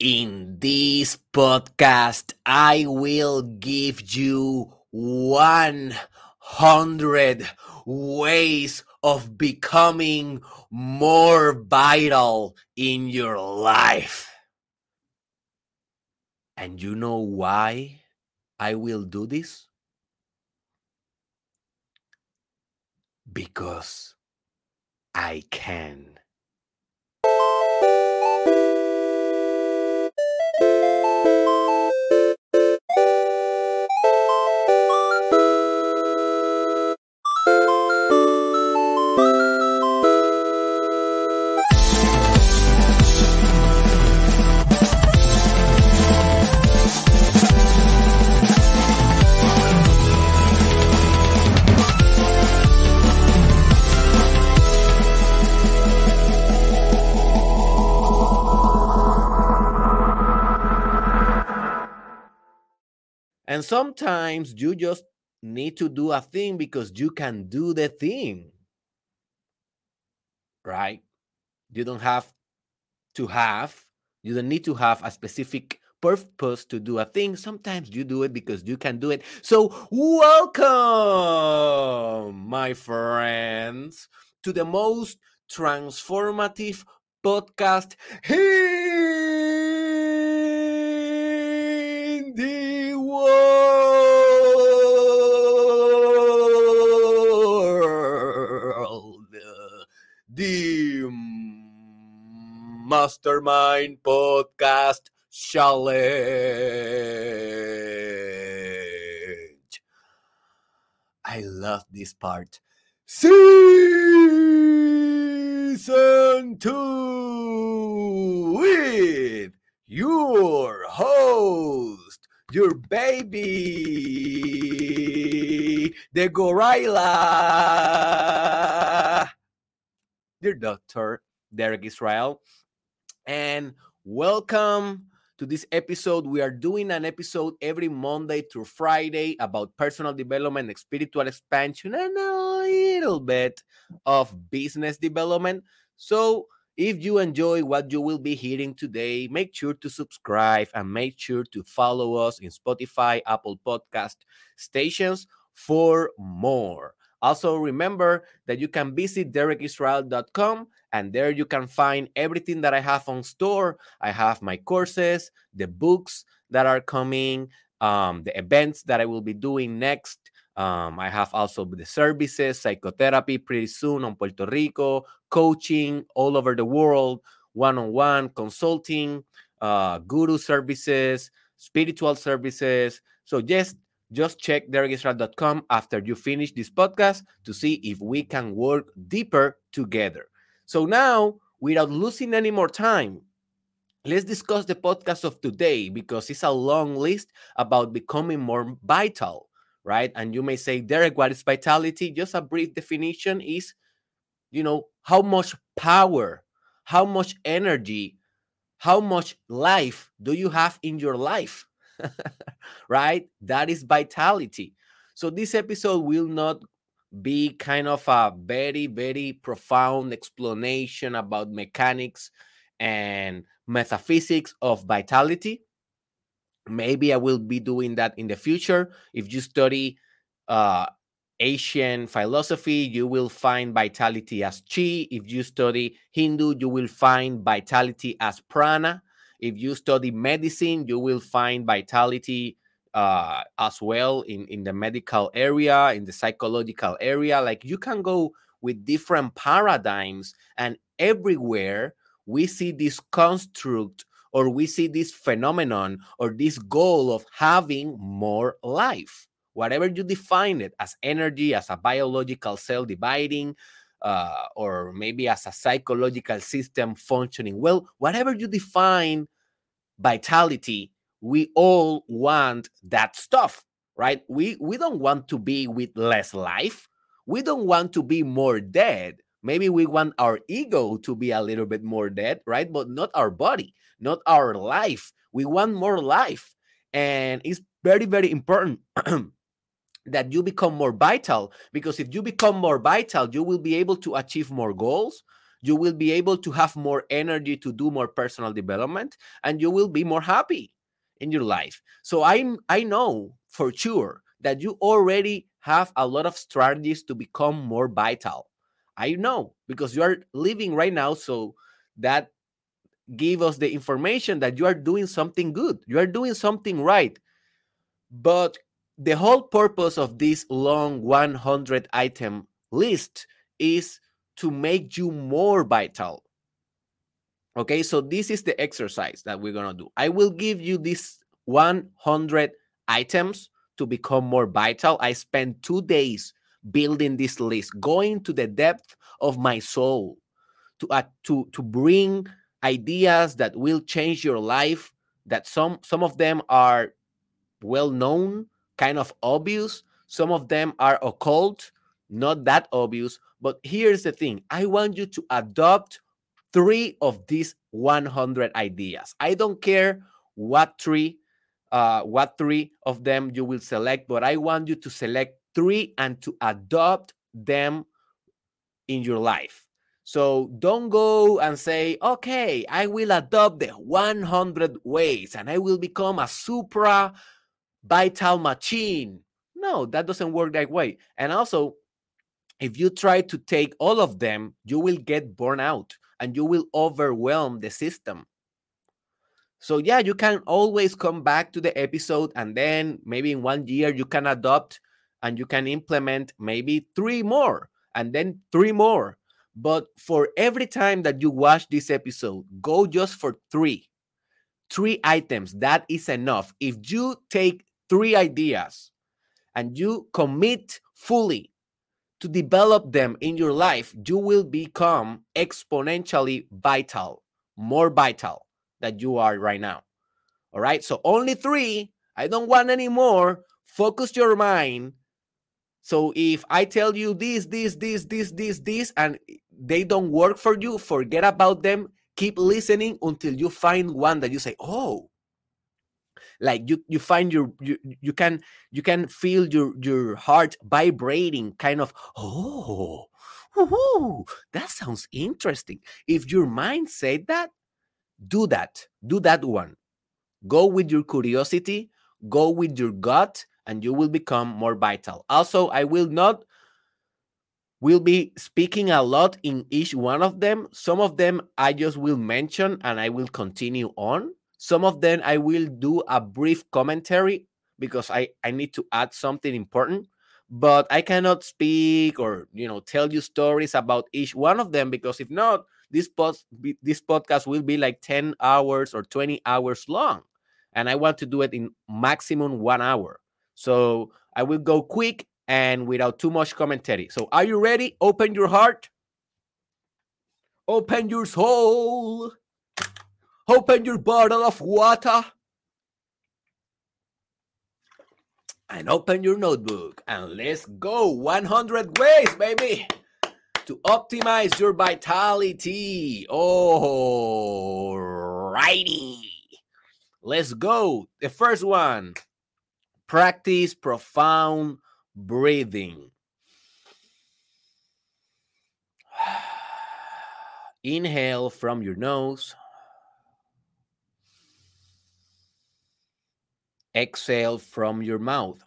In this podcast, I will give you 100 ways of becoming more vital in your life. And you know why I will do this? Because I can. And sometimes you just need to do a thing because you can do the thing. Right? You don't have to have, you don't need to have a specific purpose to do a thing. Sometimes you do it because you can do it. So, welcome, my friends, to the most transformative podcast in world. The Mastermind Podcast Challenge. I love this part. Season 2 with your host, your baby, the gorilla, your doctor, Derek Israel. And welcome to this episode. We are doing an episode every Monday through Friday about personal development, spiritual expansion, and a little bit of business development. So, if you enjoy what you will be hearing today, make sure to subscribe and make sure to follow us in Spotify, Apple Podcast stations for more. Also, remember that you can visit derekisrael.com and there you can find everything that I have on store. I have my courses, the books that are coming, um, the events that I will be doing next. Um, I have also the services, psychotherapy pretty soon on Puerto Rico, coaching all over the world, one on one consulting, uh, guru services, spiritual services. So, just just check derekisrael.com after you finish this podcast to see if we can work deeper together. So now, without losing any more time, let's discuss the podcast of today because it's a long list about becoming more vital, right? And you may say, Derek, what is vitality? Just a brief definition is, you know, how much power, how much energy, how much life do you have in your life? right? That is vitality. So this episode will not be kind of a very, very profound explanation about mechanics and metaphysics of vitality. Maybe I will be doing that in the future. If you study uh, Asian philosophy, you will find vitality as chi. If you study Hindu, you will find vitality as prana. If you study medicine, you will find vitality uh, as well in, in the medical area, in the psychological area. Like you can go with different paradigms, and everywhere we see this construct or we see this phenomenon or this goal of having more life. Whatever you define it as energy, as a biological cell dividing, uh, or maybe as a psychological system functioning well, whatever you define vitality, we all want that stuff, right? We we don't want to be with less life. We don't want to be more dead. Maybe we want our ego to be a little bit more dead, right? But not our body, not our life. We want more life. And it's very, very important that you become more vital because if you become more vital, you will be able to achieve more goals. you will be able to have more energy to do more personal development and you will be more happy in your life so I'm i know for sure that you already have a lot of strategies to become more vital i know because you are living right now so that give us the information that you are doing something good you are doing something right but the whole purpose of this long 100 item list is to make you more vital. Okay, so this is the exercise that we're gonna do. I will give you these 100 items to become more vital. I spent two days building this list, going to the depth of my soul to uh, to to bring ideas that will change your life. That some some of them are well known, kind of obvious. Some of them are occult, not that obvious. But here's the thing I want you to adopt three of these 100 ideas. I don't care what three uh, what three of them you will select, but I want you to select three and to adopt them in your life. So don't go and say, okay, I will adopt the 100 ways and I will become a supra vital machine. No, that doesn't work that way. And also, if you try to take all of them, you will get burned out and you will overwhelm the system. So, yeah, you can always come back to the episode and then maybe in one year you can adopt and you can implement maybe three more and then three more. But for every time that you watch this episode, go just for three. Three items. That is enough. If you take three ideas and you commit fully to develop them in your life, you will become exponentially vital, more vital than you are right now. All right. So only three. I don't want any more. Focus your mind. So if I tell you this, this, this, this, this, this, and they don't work for you, forget about them. Keep listening until you find one that you say, oh, like you you find your you, you can you can feel your your heart vibrating kind of oh Ooh, that sounds interesting. If your mind said that, do that. Do that one. Go with your curiosity, go with your gut, and you will become more vital. Also, I will not will be speaking a lot in each one of them. Some of them I just will mention and I will continue on. Some of them I will do a brief commentary because I, I need to add something important, but I cannot speak or you know tell you stories about each one of them because if not, this post this podcast will be like 10 hours or 20 hours long. And I want to do it in maximum one hour. So I will go quick and without too much commentary. So are you ready? Open your heart. Open your soul. Open your bottle of water and open your notebook and let's go 100 ways, baby, to optimize your vitality. Oh, righty. Let's go. The first one practice profound breathing. Inhale from your nose. exhale from your mouth.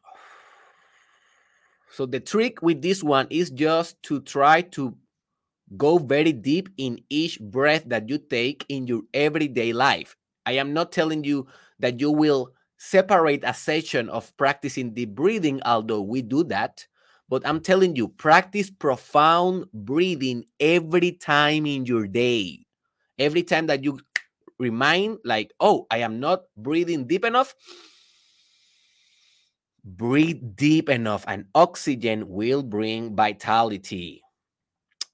So the trick with this one is just to try to go very deep in each breath that you take in your everyday life. I am not telling you that you will separate a session of practicing deep breathing, although we do that. But I'm telling you, practice profound breathing every time in your day. Every time that you remind, like, oh, I am not breathing deep enough, Breathe deep enough, and oxygen will bring vitality.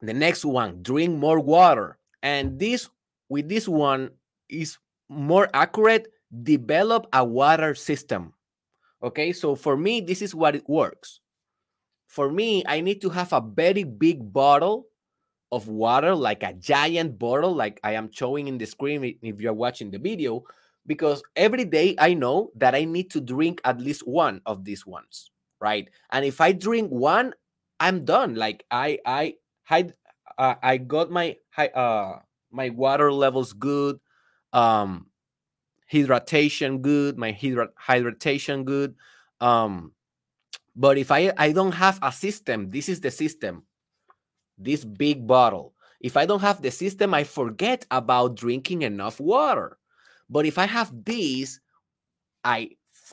The next one, drink more water. And this, with this one, is more accurate. Develop a water system. Okay, so for me, this is what it works. For me, I need to have a very big bottle of water, like a giant bottle, like I am showing in the screen if you're watching the video because every day I know that I need to drink at least one of these ones, right? And if I drink one, I'm done. Like I I I, I got my uh my water levels good, um, hydration good, my hydra- hydration good. Um, but if I I don't have a system, this is the system. This big bottle. If I don't have the system, I forget about drinking enough water. But if I have this, I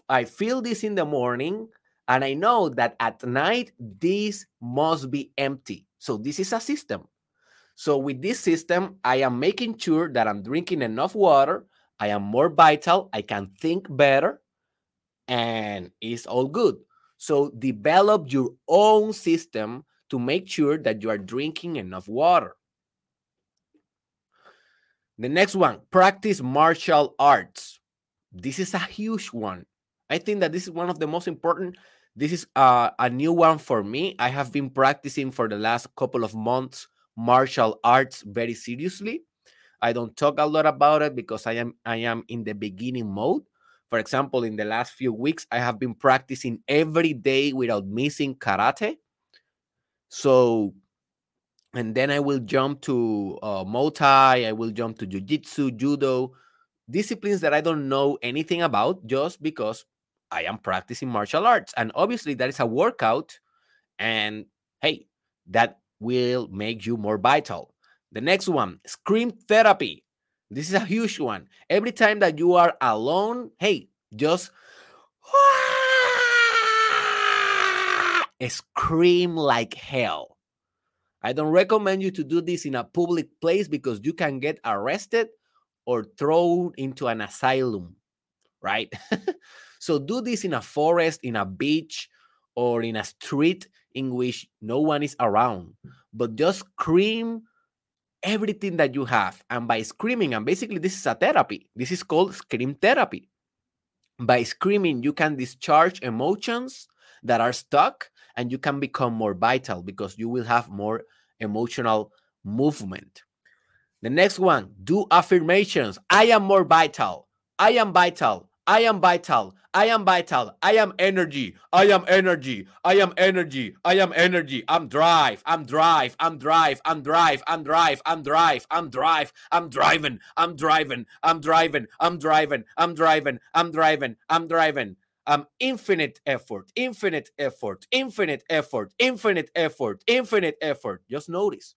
I feel this in the morning and I know that at night this must be empty. So this is a system. So with this system, I am making sure that I'm drinking enough water. I am more vital. I can think better, and it's all good. So develop your own system to make sure that you are drinking enough water. The next one, practice martial arts. This is a huge one. I think that this is one of the most important. This is uh, a new one for me. I have been practicing for the last couple of months martial arts very seriously. I don't talk a lot about it because I am I am in the beginning mode. For example, in the last few weeks, I have been practicing every day without missing karate. So, and then I will jump to uh, Muay Thai, I will jump to Jiu Jitsu, Judo, disciplines that I don't know anything about just because I am practicing martial arts. And obviously, that is a workout. And hey, that will make you more vital. The next one, scream therapy. This is a huge one. Every time that you are alone, hey, just scream like hell. I don't recommend you to do this in a public place because you can get arrested or thrown into an asylum, right? so do this in a forest, in a beach, or in a street in which no one is around, but just scream everything that you have. And by screaming, and basically, this is a therapy, this is called scream therapy. By screaming, you can discharge emotions that are stuck and you can become more vital because you will have more emotional movement. The next one, do affirmations. I am more vital. I am vital. I am vital. I am vital. I am energy. I am energy. I am energy. I am energy. I'm drive. I'm drive. I'm drive. I'm drive. I'm drive. I'm drive. I'm drive. I'm driving. I'm driving. I'm driving. I'm driving. I'm driving. I'm driving. I'm driving. I'm infinite effort, infinite effort, infinite effort, infinite effort, infinite effort. Just notice.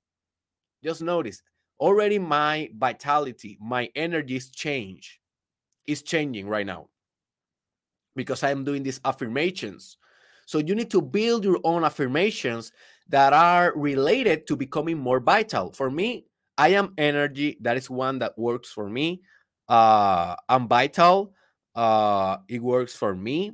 Just notice. Already my vitality, my energy is changed is changing right now because I'm doing these affirmations. So you need to build your own affirmations that are related to becoming more vital. For me, I am energy. That is one that works for me. Uh, I'm vital. Uh, it works for me.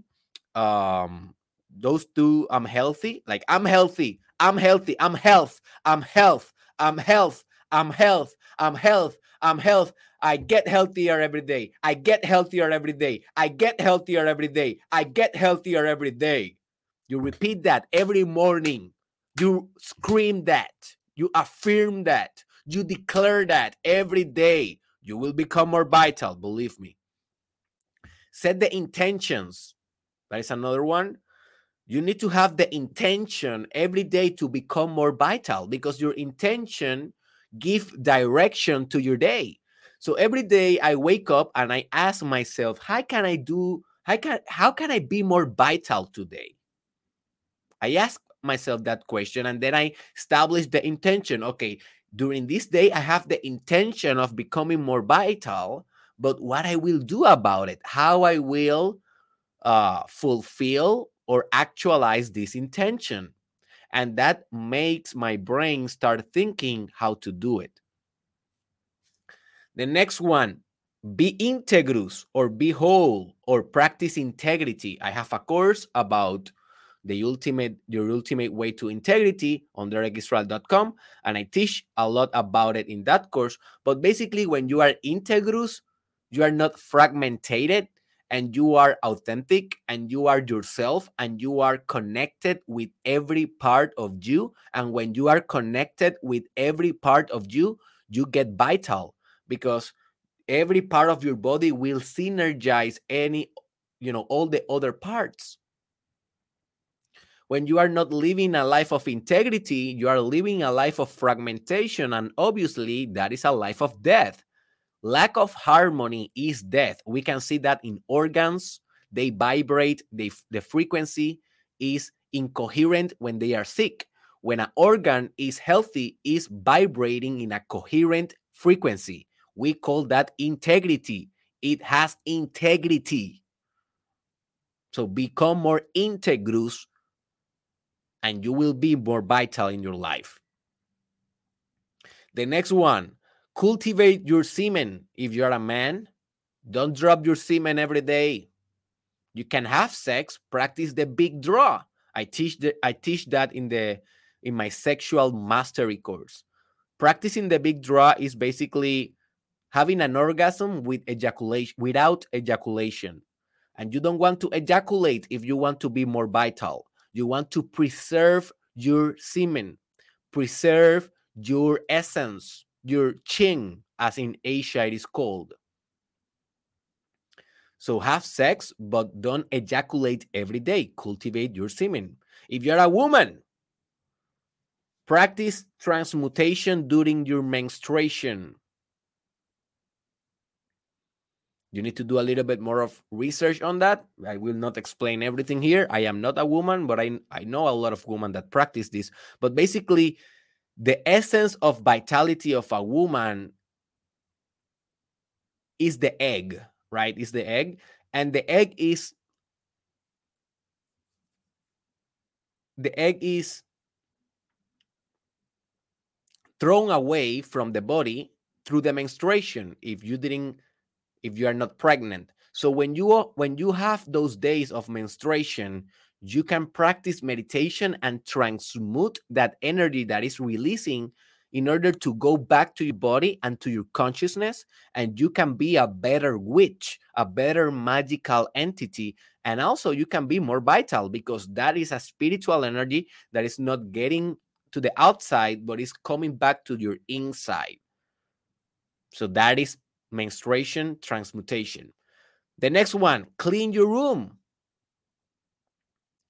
Um, those two, I'm healthy. Like I'm healthy. I'm healthy. I'm health. I'm health. I'm health. I'm health. I'm health. I'm health. I get healthier every day. I get healthier every day. I get healthier every day. I get healthier every day. You repeat that every morning. You scream that. You affirm that. You declare that every day. You will become more vital, believe me. Set the intentions. That is another one. You need to have the intention every day to become more vital because your intention give direction to your day. So every day I wake up and I ask myself, how can I do how can how can I be more vital today? I ask myself that question and then I establish the intention. Okay, during this day I have the intention of becoming more vital, but what I will do about it, how I will uh, fulfill or actualize this intention. And that makes my brain start thinking how to do it. The next one, be integrous or be whole or practice integrity. I have a course about the ultimate your ultimate way to integrity on derekisrael.com and I teach a lot about it in that course. But basically, when you are integrous, you are not fragmented and you are authentic and you are yourself and you are connected with every part of you. And when you are connected with every part of you, you get vital because every part of your body will synergize any you know all the other parts when you are not living a life of integrity, you are living a life of fragmentation. And obviously, that is a life of death. Lack of harmony is death. We can see that in organs, they vibrate, they, the frequency is incoherent when they are sick. When an organ is healthy, is vibrating in a coherent frequency. We call that integrity. It has integrity. So become more integrous and you will be more vital in your life. The next one, cultivate your semen. If you're a man, don't drop your semen every day. You can have sex, practice the big draw. I teach the, I teach that in the in my sexual mastery course. Practicing the big draw is basically having an orgasm with ejaculation without ejaculation. And you don't want to ejaculate if you want to be more vital. You want to preserve your semen, preserve your essence, your ching as in Asia it is called. So have sex, but don't ejaculate every day. Cultivate your semen. If you're a woman, practice transmutation during your menstruation. You need to do a little bit more of research on that. I will not explain everything here. I am not a woman, but I, I know a lot of women that practice this. But basically, the essence of vitality of a woman is the egg, right? Is the egg. And the egg is the egg is thrown away from the body through the menstruation if you didn't if you are not pregnant. So when you when you have those days of menstruation, you can practice meditation and transmute that energy that is releasing in order to go back to your body and to your consciousness and you can be a better witch a better magical entity and also you can be more vital because that is a spiritual energy that is not getting to the outside but is coming back to your inside so that is menstruation, transmutation. The next one, clean your room.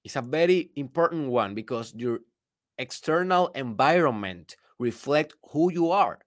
It's a very important one because your external environment reflect who you are.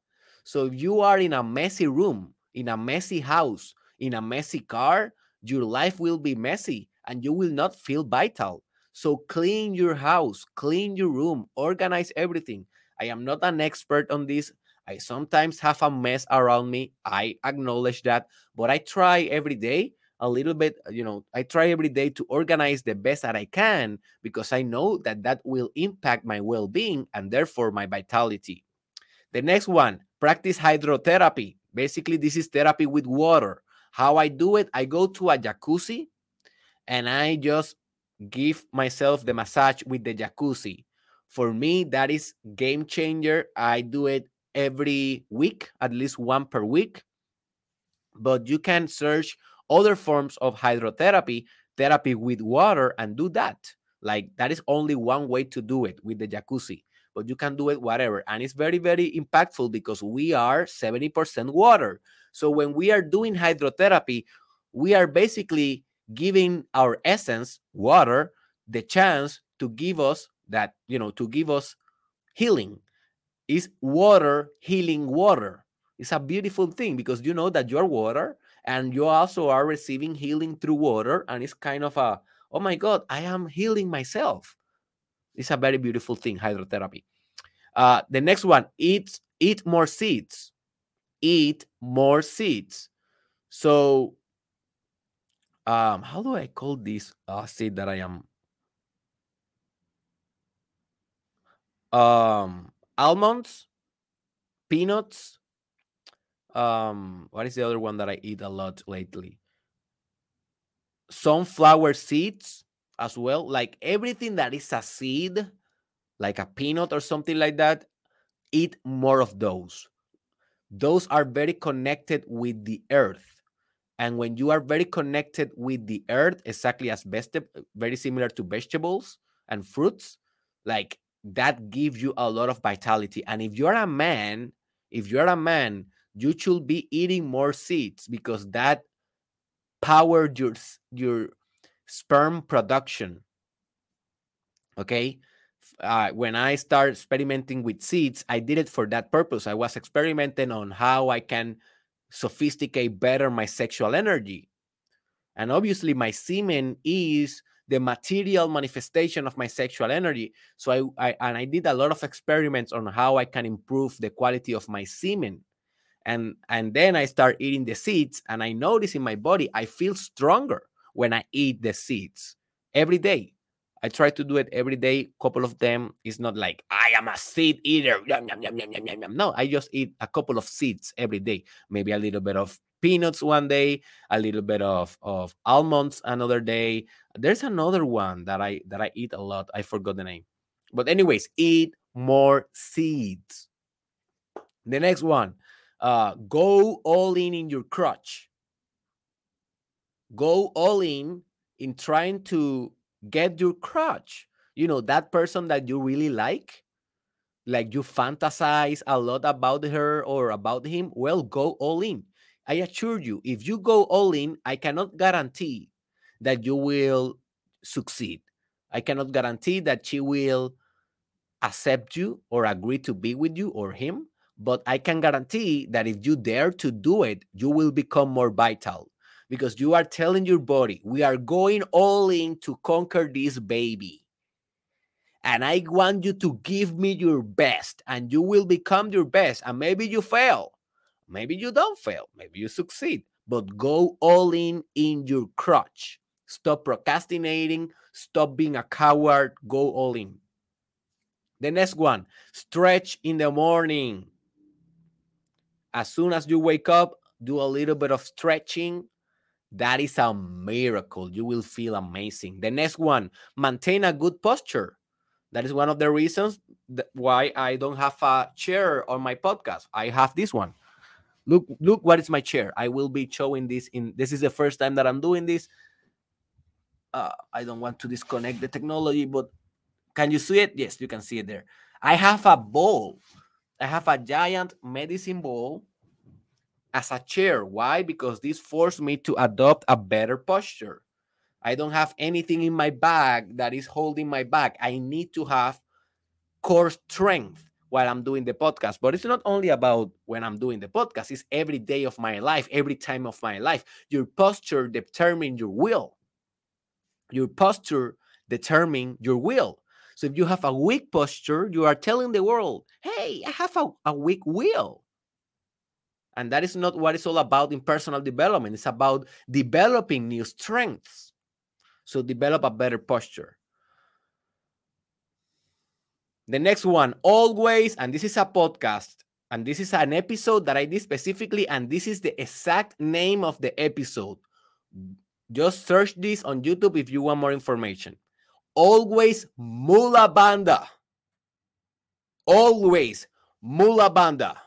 So if you are in a messy room, in a messy house, in a messy car, your life will be messy and you will not feel vital. So clean your house, clean your room, organize everything. I am not an expert on this. I sometimes have a mess around me. I acknowledge that, but I try every day a little bit, uh, you know, I try every day to organize the best that I can because I know that that will impact my well being and therefore my vitality. The next one, practice hydrotherapy. Basically, this is therapy with water. How I do it, I go to a jacuzzi and I just give myself the massage with the jacuzzi. For me, that is game changer. I do it every week, at least one per week. But you can search other forms of hydrotherapy, therapy with water, and do that. Like that is only one way to do it with the jacuzzi, but you can do it whatever. And it's very, very impactful because we are 70% water. So when we are doing hydrotherapy, we are basically giving our essence, water, the chance to give us that, you know, to give us healing is water healing water. It's a beautiful thing because you know that you're water and you also are receiving healing through water. And it's kind of a, oh my God, I am healing myself. It's a very beautiful thing, hydrotherapy. Uh, the next one, eat, eat more seeds. Eat more seeds. So, um, how do I call this uh, seed that I am? Um, almonds, peanuts. Um, what is the other one that I eat a lot lately? Sunflower seeds as well. Like everything that is a seed, like a peanut or something like that, eat more of those. Those are very connected with the earth. And when you are very connected with the earth, exactly as best, very similar to vegetables and fruits, like that gives you a lot of vitality. And if you're a man, if you're a man, you should be eating more seeds because that powered your your sperm production. Okay. Uh, when I started experimenting with seeds, I did it for that purpose. I was experimenting on how I can sophisticate better my sexual energy. And obviously, my semen is the material manifestation of my sexual energy. So I, I and I did a lot of experiments on how I can improve the quality of my semen. And and then I start eating the seeds, and I notice in my body I feel stronger when I eat the seeds every day. I try to do it every day. Couple of them is not like I am a seed eater. Yum, yum, yum. No, I just eat a couple of seeds every day. Maybe a little bit of peanuts one day, a little bit of, of almonds another day. There's another one that I that I eat a lot. I forgot the name. But anyways, eat more seeds. The next one, uh, go all in in your crotch. Go all in in trying to get your crotch. You know, that person that you really like, like you fantasize a lot about her or about him, well, go all in. I assure you, if you go all in, I cannot guarantee that you will succeed. I cannot guarantee that she will accept you or agree to be with you or him, but I can guarantee that if you dare to do it, you will become more vital because you are telling your body, we are going all in to conquer this baby. And I want you to give me your best, and you will become your best. And maybe you fail, maybe you don't fail, maybe you succeed, but go all in in your crutch. Stop procrastinating, stop being a coward, go all in. The next one stretch in the morning. As soon as you wake up, do a little bit of stretching that is a miracle. You will feel amazing. The next one, maintain a good posture. That is one of the reasons why I don't have a chair on my podcast. I have this one. Look, look what is my chair. I will be showing this in this is the first time that I'm doing this. Uh, I don't want to disconnect the technology, but can you see it? Yes, you can see it there. I have a bowl. I have a giant medicine bowl as a chair. Why? Because this forced me to adopt a better posture. I don't have anything in my bag that is holding my back. I need to have core strength while I'm doing the podcast. But it's not only about when I'm doing the podcast, it's every day of my life, every time of my life. Your posture determines your will. Your posture determines your will. So if you have a weak posture, you are telling the world, hey, I have a, a weak will. And that is not what it's all about in personal development. It's about developing new strengths. So develop a better posture. The next one, always, and this is a podcast, and this is an episode that I did specifically, and this is the exact name of the episode. Just search this on YouTube if you want more information. Always Mula Bandha. Always Mula Bandha.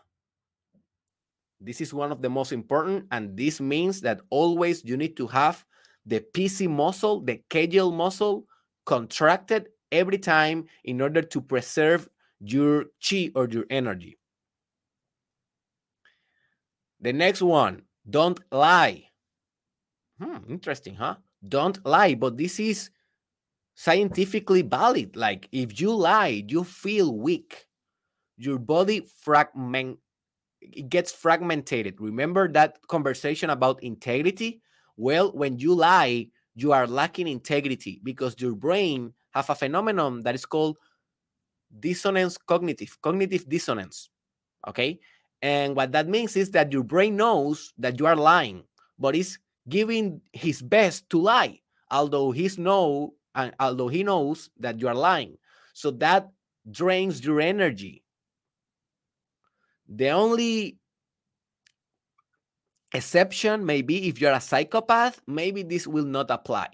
This is one of the most important, and this means that always you need to have the PC muscle, the Kegel muscle, contracted every time in order to preserve your chi or your energy. The next one, don't lie. Hmm, interesting, huh? Don't lie, but this is scientifically valid. Like if you lie, you feel weak. Your body fragment it gets fragmented. Remember that conversation about integrity? Well, when you lie, you are lacking integrity because your brain have a phenomenon that is called dissonance cognitive, cognitive dissonance. Okay. And what that means is that your brain knows that you are lying, but is giving his best to lie, although he's know and although he knows that you are lying. So that drains your energy the only exception may be if you're a psychopath, maybe this will not apply.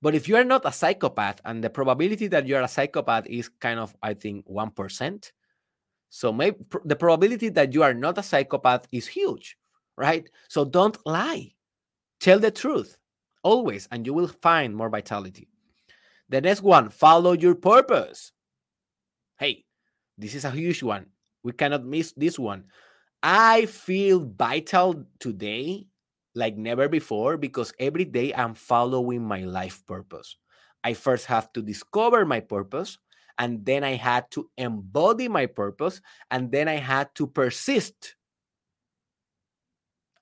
But if you are not a psychopath, and the probability that you're a psychopath is kind of, I think, 1%. So maybe the probability that you are not a psychopath is huge, right? So don't lie. Tell the truth always, and you will find more vitality. The next one, follow your purpose. Hey, this is a huge one. We cannot miss this one. I feel vital today like never before because every day I'm following my life purpose. I first have to discover my purpose, and then I had to embody my purpose, and then I had to persist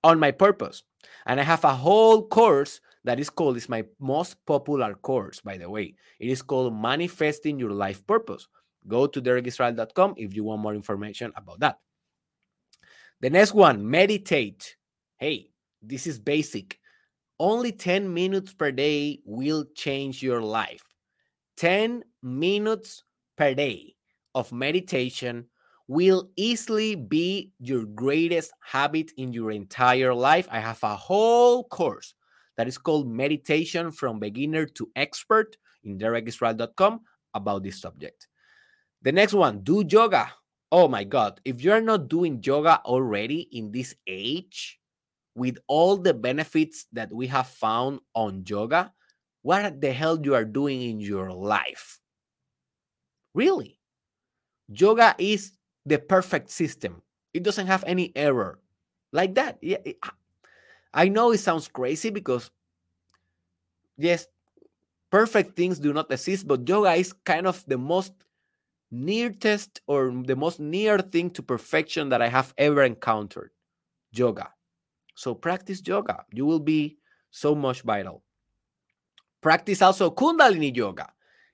on my purpose. And I have a whole course that is called, it's my most popular course, by the way. It is called Manifesting Your Life Purpose. Go to derekisrael.com if you want more information about that. The next one, meditate. Hey, this is basic. Only 10 minutes per day will change your life. 10 minutes per day of meditation will easily be your greatest habit in your entire life. I have a whole course that is called Meditation from Beginner to Expert in derekisrael.com about this subject. The next one, do yoga. Oh my God. If you're not doing yoga already in this age, with all the benefits that we have found on yoga, what the hell you are doing in your life? Really? Yoga is the perfect system. It doesn't have any error. Like that. Yeah. Ah, I know it sounds crazy because yes, perfect things do not exist, but yoga is kind of the most nearest or the most near thing to perfection that I have ever encountered. Yoga. So practice yoga. You will be so much vital. Practice also Kundalini yoga.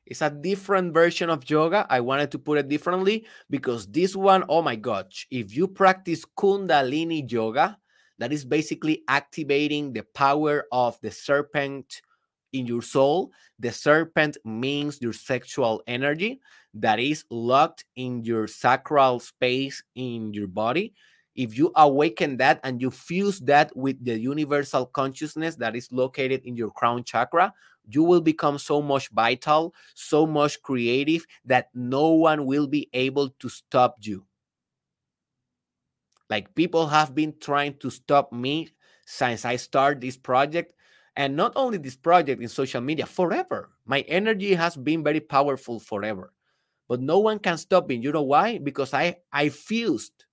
It's a different version of yoga. I wanted to put it differently because this one, oh my gosh, if you practice Kundalini yoga, that is basically activating the power of the serpent in your soul. The serpent means your sexual energy that is locked in your sacral space in your body if you awaken that and you fuse that with the universal consciousness that is located in your crown chakra, you will become so much vital, so much creative that no one will be able to stop you. Like people have been trying to stop me since I started this project. And not only this project in social media, forever. My energy has been very powerful forever. But no one can stop me. You know why? Because I I fused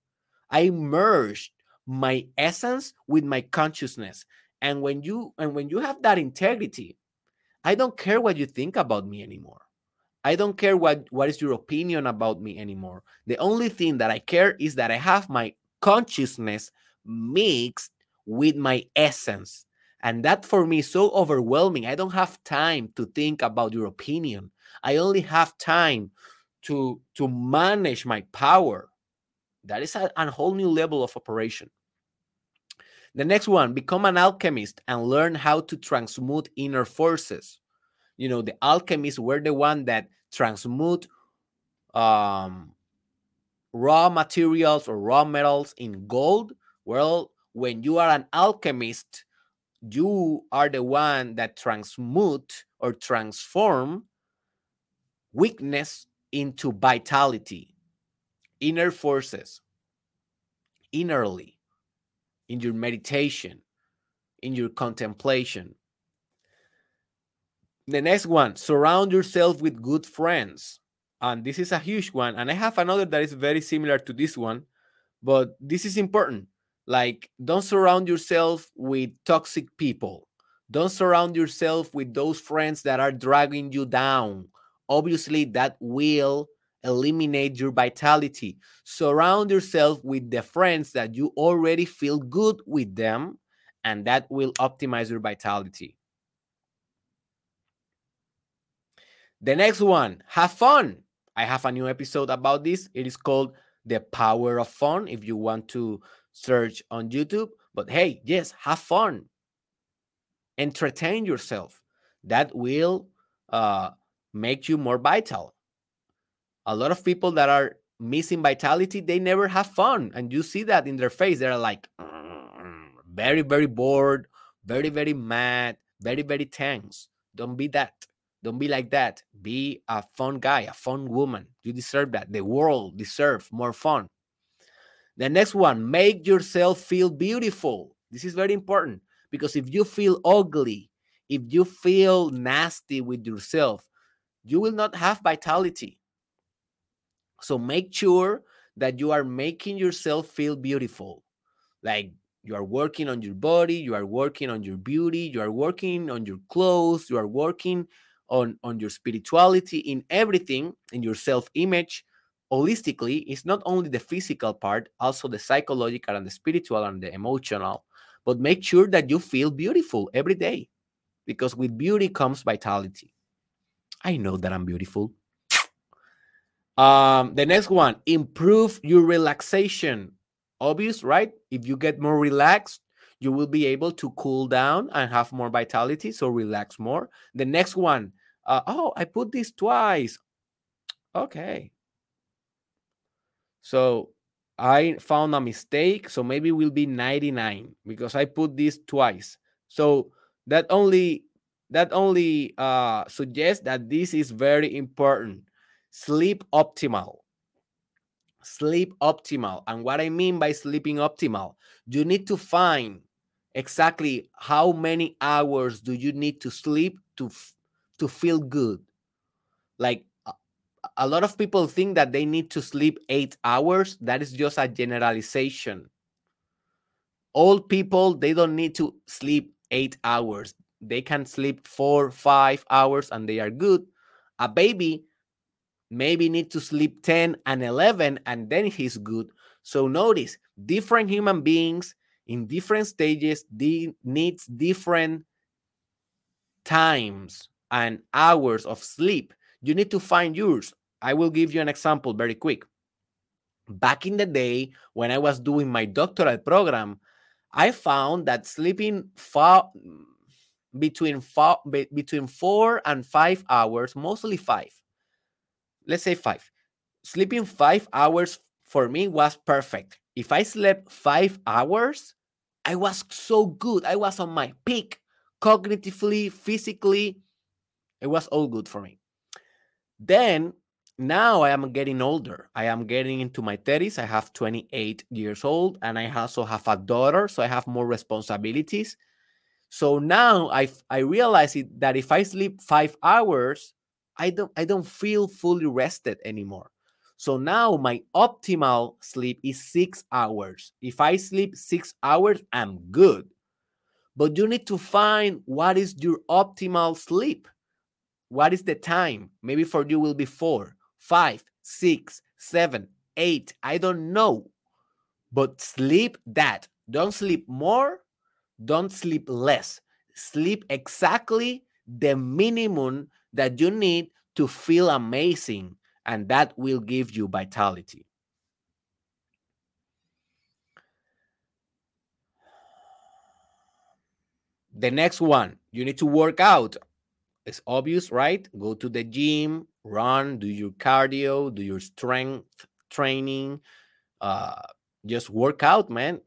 I merged my essence with my consciousness. And when you and when you have that integrity, I don't care what you think about me anymore. I don't care what what is your opinion about me anymore. The only thing that I care is that I have my consciousness mixed with my essence. And that for me is so overwhelming. I don't have time to think about your opinion. I only have time to to manage my power that is a, a whole new level of operation. The next one, become an alchemist and learn how to transmute inner forces. You know, the alchemists were the one that transmute um, raw materials or raw metals in gold. Well, when you are an alchemist, you are the one that transmute or transform weakness into vitality inner forces innerly in your meditation, in your contemplation. The next one, surround yourself with good friends. And this is a huge one. And I have another that is very similar to this one, but this is important. Like, don't surround yourself with toxic people. Don't surround yourself with those friends that are dragging you down. Obviously, that will eliminate your vitality. Surround yourself with the friends that you already feel good with them, and that will optimize your vitality. The next one, have fun. I have a new episode about this. It is called The Power of Fun if you want to search on YouTube. But hey, yes, have fun. Entertain yourself. That will uh, make you more vital a lot of people that are missing vitality, they never have fun. And you see that in their face. They're like mm, very, very bored, very, very mad, very, very tense. Don't be that. Don't be like that. Be a fun guy, a fun woman. You deserve that. The world deserves more fun. The next one, make yourself feel beautiful. This is very important because if you feel ugly, if you feel nasty with yourself, you will not have vitality. So make sure that you are making yourself feel beautiful. Like you are working on your body, you are working on your beauty, you are working on your clothes, you are working on on your spirituality in everything in your self-image holistically it's not only the physical part also the psychological and the spiritual and the emotional but make sure that you feel beautiful every day because with beauty comes vitality i know that i'm beautiful um the next one improve your relaxation obvious right if you get more relaxed you will be able to cool down and have more vitality so relax more the next one uh, oh i put this twice okay so I found a mistake. So maybe will be 99 because I put this twice. So that only that only uh, suggests that this is very important. Sleep optimal. Sleep optimal. And what I mean by sleeping optimal, you need to find exactly how many hours do you need to sleep to to feel good. Like a lot of people think that they need to sleep eight hours. That is just a generalization. Old people, they don't need to sleep eight hours. They can sleep four, five hours and they are good. A baby maybe need to sleep 10 and 11 and then he's good. So notice different human beings in different stages they needs different times and hours of sleep you need to find yours. I will give you an example very quick. Back in the day, when I was doing my doctoral program, I found that sleeping far, between between four and five hours, mostly five. Let's say five. Sleeping five hours for me was perfect. If I slept five hours, I was so good. I was on my peak cognitively, physically. It was all good for me. Then now I am getting older. I am getting into my 30s. I have 28 years old and I also have a daughter, so I have more responsibilities. So now I I realize it, that if I sleep 5 hours, I don't I don't feel fully rested anymore. So now my optimal sleep is 6 hours. If I sleep 6 hours, I'm good. But you need to find what is your optimal sleep. What is the time? Maybe for you will be four, five, six, seven, eight. I don't know. But sleep that. Don't sleep more. Don't sleep less. Sleep exactly the minimum that you need to feel amazing. And that will give you vitality. The next one, you need to work out it's obvious, right? Go to the gym, run, do your cardio, do your strength training, uh, just work out, man.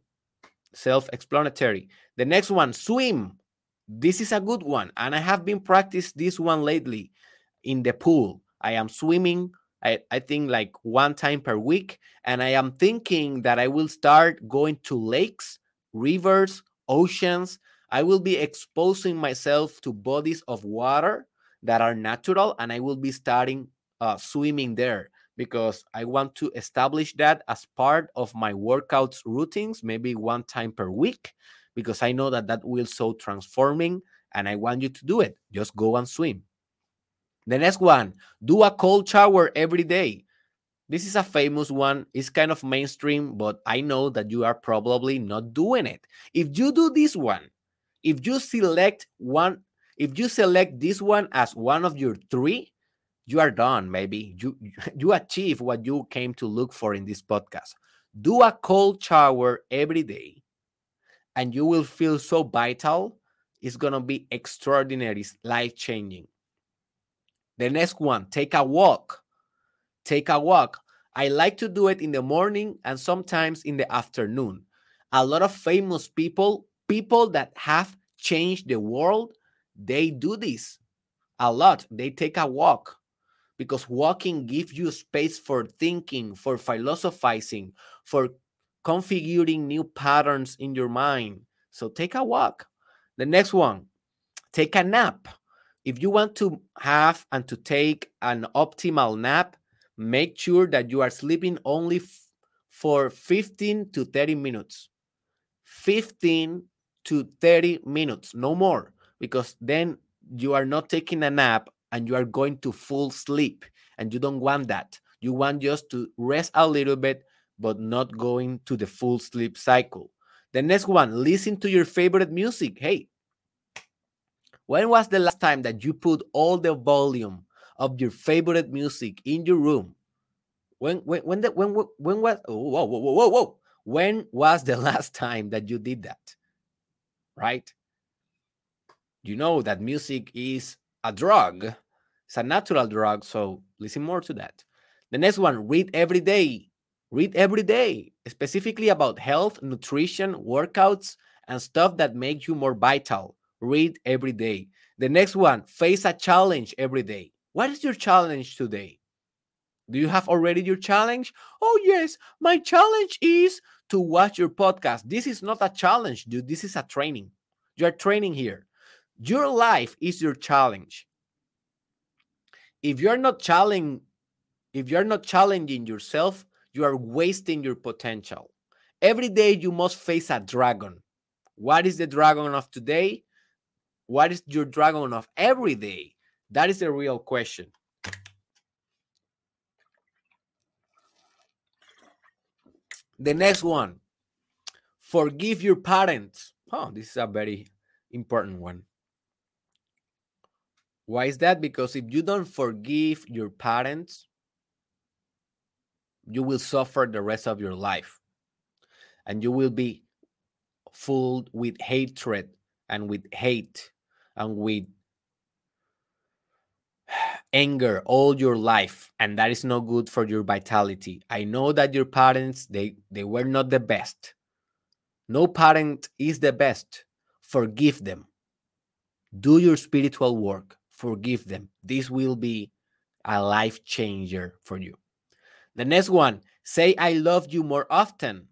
Self explanatory. The next one, swim. This is a good one. And I have been practice this one lately in the pool. I am swimming, I, I think like one time per week. And I am thinking that I will start going to lakes, rivers, oceans, I will be exposing myself to bodies of water that are natural, and I will be starting uh, swimming there because I want to establish that as part of my workouts routines, maybe one time per week, because I know that that will so transforming, and I want you to do it. Just go and swim. The next one, do a cold shower every day. This is a famous one. It's kind of mainstream, but I know that you are probably not doing it. If you do this one if you select one, if you select this one as one of your three, you are done, maybe. You you achieve what you came to look for in this podcast. Do a cold shower every day, and you will feel so vital. It's gonna be extraordinary, life changing. The next one, take a walk. Take a walk. I like to do it in the morning and sometimes in the afternoon. A lot of famous people people that have changed the world, they do this a lot. They take a walk because walking gives you space for thinking, for philosophizing, for configuring new patterns in your mind. So take a walk. The next one, take a nap. If you want to have and to take an optimal nap, make sure that you are sleeping only for 15 to 30 minutes. 15 to 30 minutes, no more, because then you are not taking a nap and you are going to full sleep and you don't want that you want just to rest a little bit but not going to the full sleep cycle. The next one listen to your favorite music. Hey when was the last time that you put all the volume of your favorite music in your room? When when when the, when when was oh, whoa whoa whoa whoa. When was the last time that you did that? Right? You know that music is a drug. It's a natural drug so listen more to that. The next one read every day read every day specifically about health nutrition workouts and stuff that make you more vital. Read every day. The next one face a challenge every day. What is your challenge today? Do you have already your challenge? Oh yes my challenge is to watch your podcast. This is not a challenge dude. This is a training. You are training here. Your life is your challenge. If you're not challenging, if you're not challenging yourself, you are wasting your potential. Every day you must face a dragon. What is the dragon of today? What is your dragon of every day? That is the real question. The next one forgive your parents. Oh, this is a very important one. Why is that? Because if you don't forgive your parents, you will suffer the rest of your life. And you will be full with hatred and with hate and with anger all your life and that is no good for your vitality i know that your parents they they were not the best no parent is the best forgive them do your spiritual work forgive them. This will be a life changer for you. The next one, say I love you more often.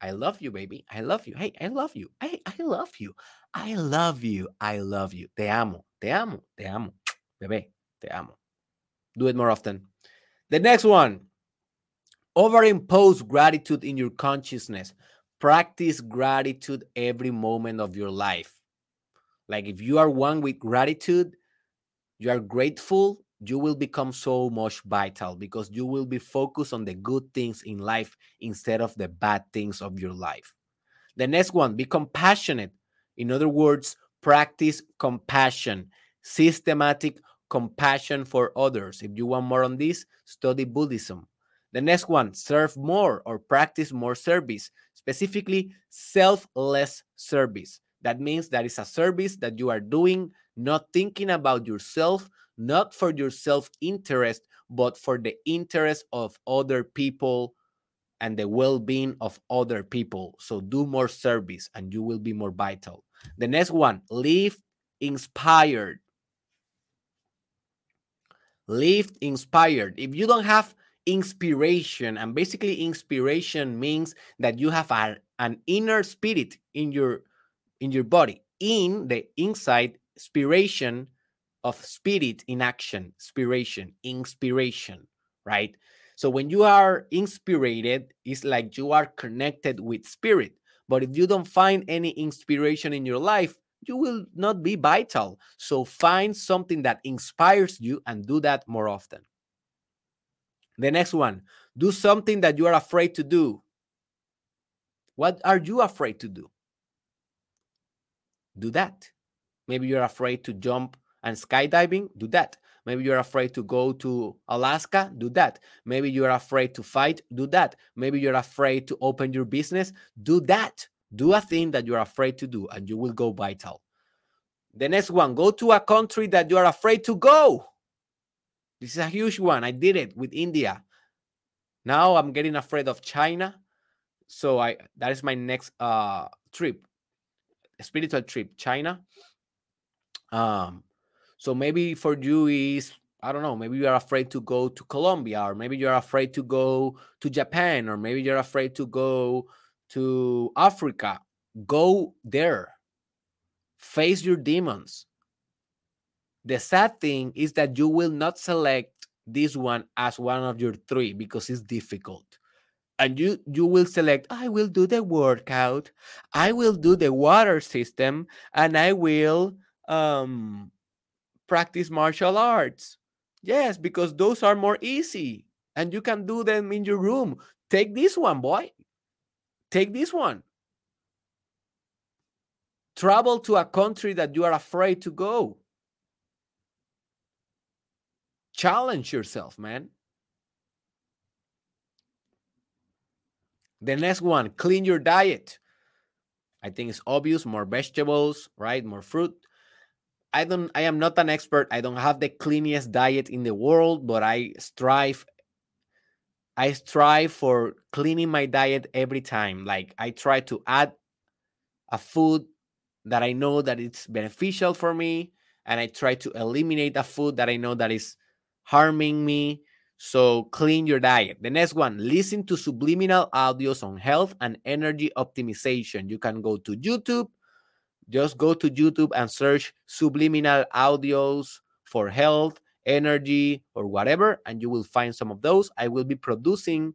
I love you, baby. I love you. Hey, I love you. Hey, I love you. I love you. I love you. Te amo. Te amo. Te amo. Bebé, te amo. Do it more often. The next one, overimpose gratitude in your consciousness. Practice gratitude every moment of your life. Like if you are one with gratitude, you are grateful, you will become so much vital because you will be focused on the good things in life instead of the bad things of your life. The next one, be compassionate. In other words, practice compassion, systematic compassion for others. If you want more on this, study Buddhism. The next one, serve more or practice more service, specifically selfless service. That means that is a service that you are doing not thinking about yourself, not for your self interest, but for the interest of other people and the well being of other people. So do more service and you will be more vital. The next one, live inspired. Live inspired. If you don't have inspiration, and basically inspiration means that you have a, an inner spirit in your in your body, in the inside inspiration of spirit in action, inspiration, inspiration, right? So when you are inspired, it's like you are connected with spirit. But if you don't find any inspiration in your life, you will not be vital. So find something that inspires you and do that more often. The next one, do something that you are afraid to do. What are you afraid to do? Do that. Maybe you're afraid to jump and skydiving, do that. Maybe you're afraid to go to Alaska, do that. Maybe you're afraid to fight, do that. Maybe you're afraid to open your business, do that. Do a thing that you're afraid to do and you will go vital. The next one, go to a country that you are afraid to go. This is a huge one. I did it with India. Now I'm getting afraid of China. So I that is my next uh trip. spiritual trip, China. Um, so maybe for you is I don't know, maybe you are afraid to go to Colombia, or maybe you're afraid to go to Japan, or maybe you're afraid to go to Africa. Go there. Face your demons. The sad thing is that you will not select this one as one of your three because it's difficult. And you you will select I will do the workout, I will do the water system, and I will um practice martial arts. Yes, because those are more easy and you can do them in your room. Take this one, boy. Take this one. Travel to a country that you are afraid to go. Challenge yourself, man. The next one, clean your diet. I think it's obvious more vegetables, right? More fruit. I don't I am not an expert. I don't have the cleanest diet in the world, but I strive I strive for cleaning my diet every time. Like I try to add a food that I know that it's beneficial for me and I try to eliminate a food that I know that is harming me. So clean your diet. The next one, listen to subliminal audios on health and energy optimization. You can go to YouTube. Just go to YouTube and search subliminal audios for health energy, or whatever, and you will find some of those. I will be producing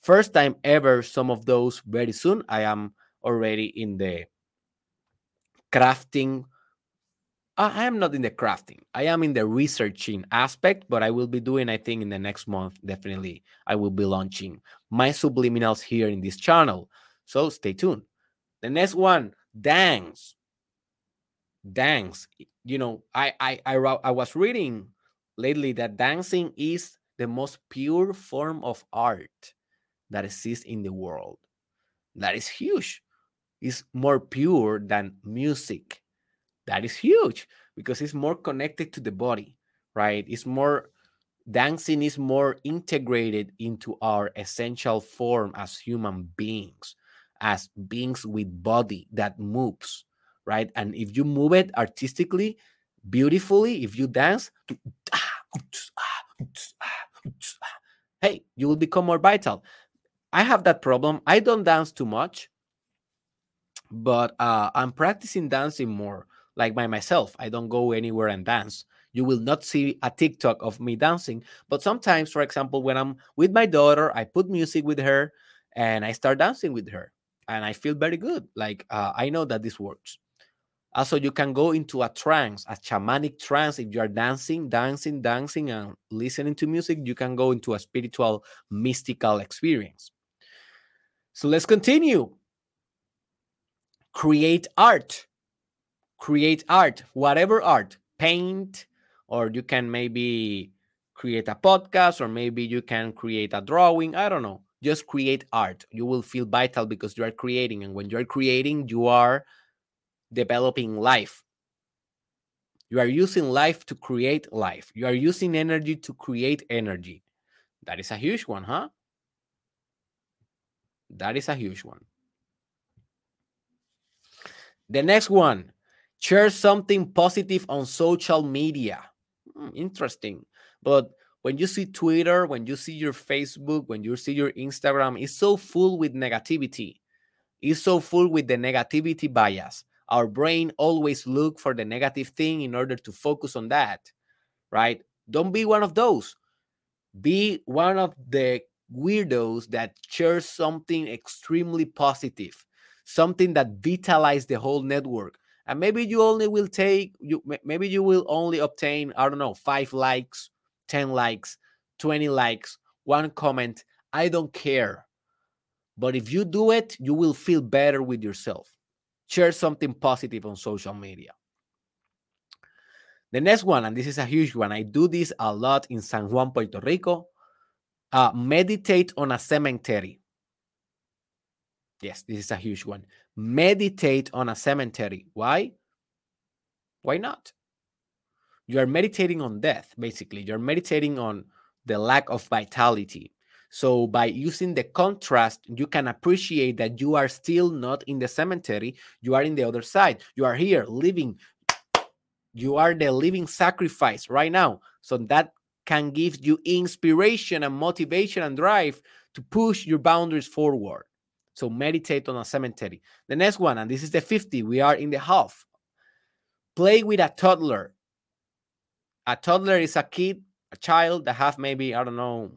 first time ever some of those very soon. I am already in the crafting. I am not in the crafting. I am in the researching aspect, but I will be doing, I think, in the next month, definitely, I will be launching my subliminals here in this channel. So stay tuned. The next one, dance. Dance. You know, I I I, I was reading lately that dancing is the most pure form of art that exists in the world. That is huge. It's more pure than music. That is huge because it's more connected to the body, right? It's more dancing is more integrated into our essential form as human beings, as beings with body that moves, right? And if you move it artistically, beautifully, if you dance, hey, you will become more vital. I have that problem. I don't dance too much, but uh, I'm practicing dancing more, like by myself. I don't go anywhere and dance. You will not see a TikTok of me dancing, but sometimes, for example, when I'm with my daughter, I put music with her and I start dancing with her, and I feel very good. Like uh, I know that this works. Uh, also, you can go into a trance, a shamanic trance. If you are dancing, dancing, dancing, and listening to music, you can go into a spiritual, mystical experience. So let's continue. Create art. Create art, whatever art, paint, or you can maybe create a podcast, or maybe you can create a drawing. I don't know. Just create art. You will feel vital because you are creating. And when you are creating, you are developing life. You are using life to create life. You are using energy to create energy. That is a huge one, huh? That is a huge one. The next one share something positive on social media. Hmm, interesting. But when you see Twitter, when you see your Facebook, when you see your Instagram, it's so full with negativity. It's so full with the negativity bias our brain always look for the negative thing in order to focus on that right? Don't be one of those. Be one of the weirdos that shares something extremely positive something that vitalize the whole network. And maybe you only will take you maybe you will only obtain i don't know 5 likes 10 likes 20 likes one comment. I don't care. But if you do it you will feel better with yourself share something positive on social media. The next one, and this is a huge one, I do this a lot in San Juan, Puerto Rico. Uh, meditate on a cemetery. Yes, this is a huge one. Meditate on a cemetery. Why? Why not? You are meditating on death, basically. You're meditating on the lack of vitality. So by using the contrast, you can appreciate that you are still not in the cemetery. You are in the other side. You are here living. You are the living sacrifice right now. So that can give you inspiration and motivation and drive to push your boundaries forward. So meditate on a cemetery. The next one, and this is the 50, we are in the half. Play with a toddler. A toddler is a kid, a child that have maybe, I don't know,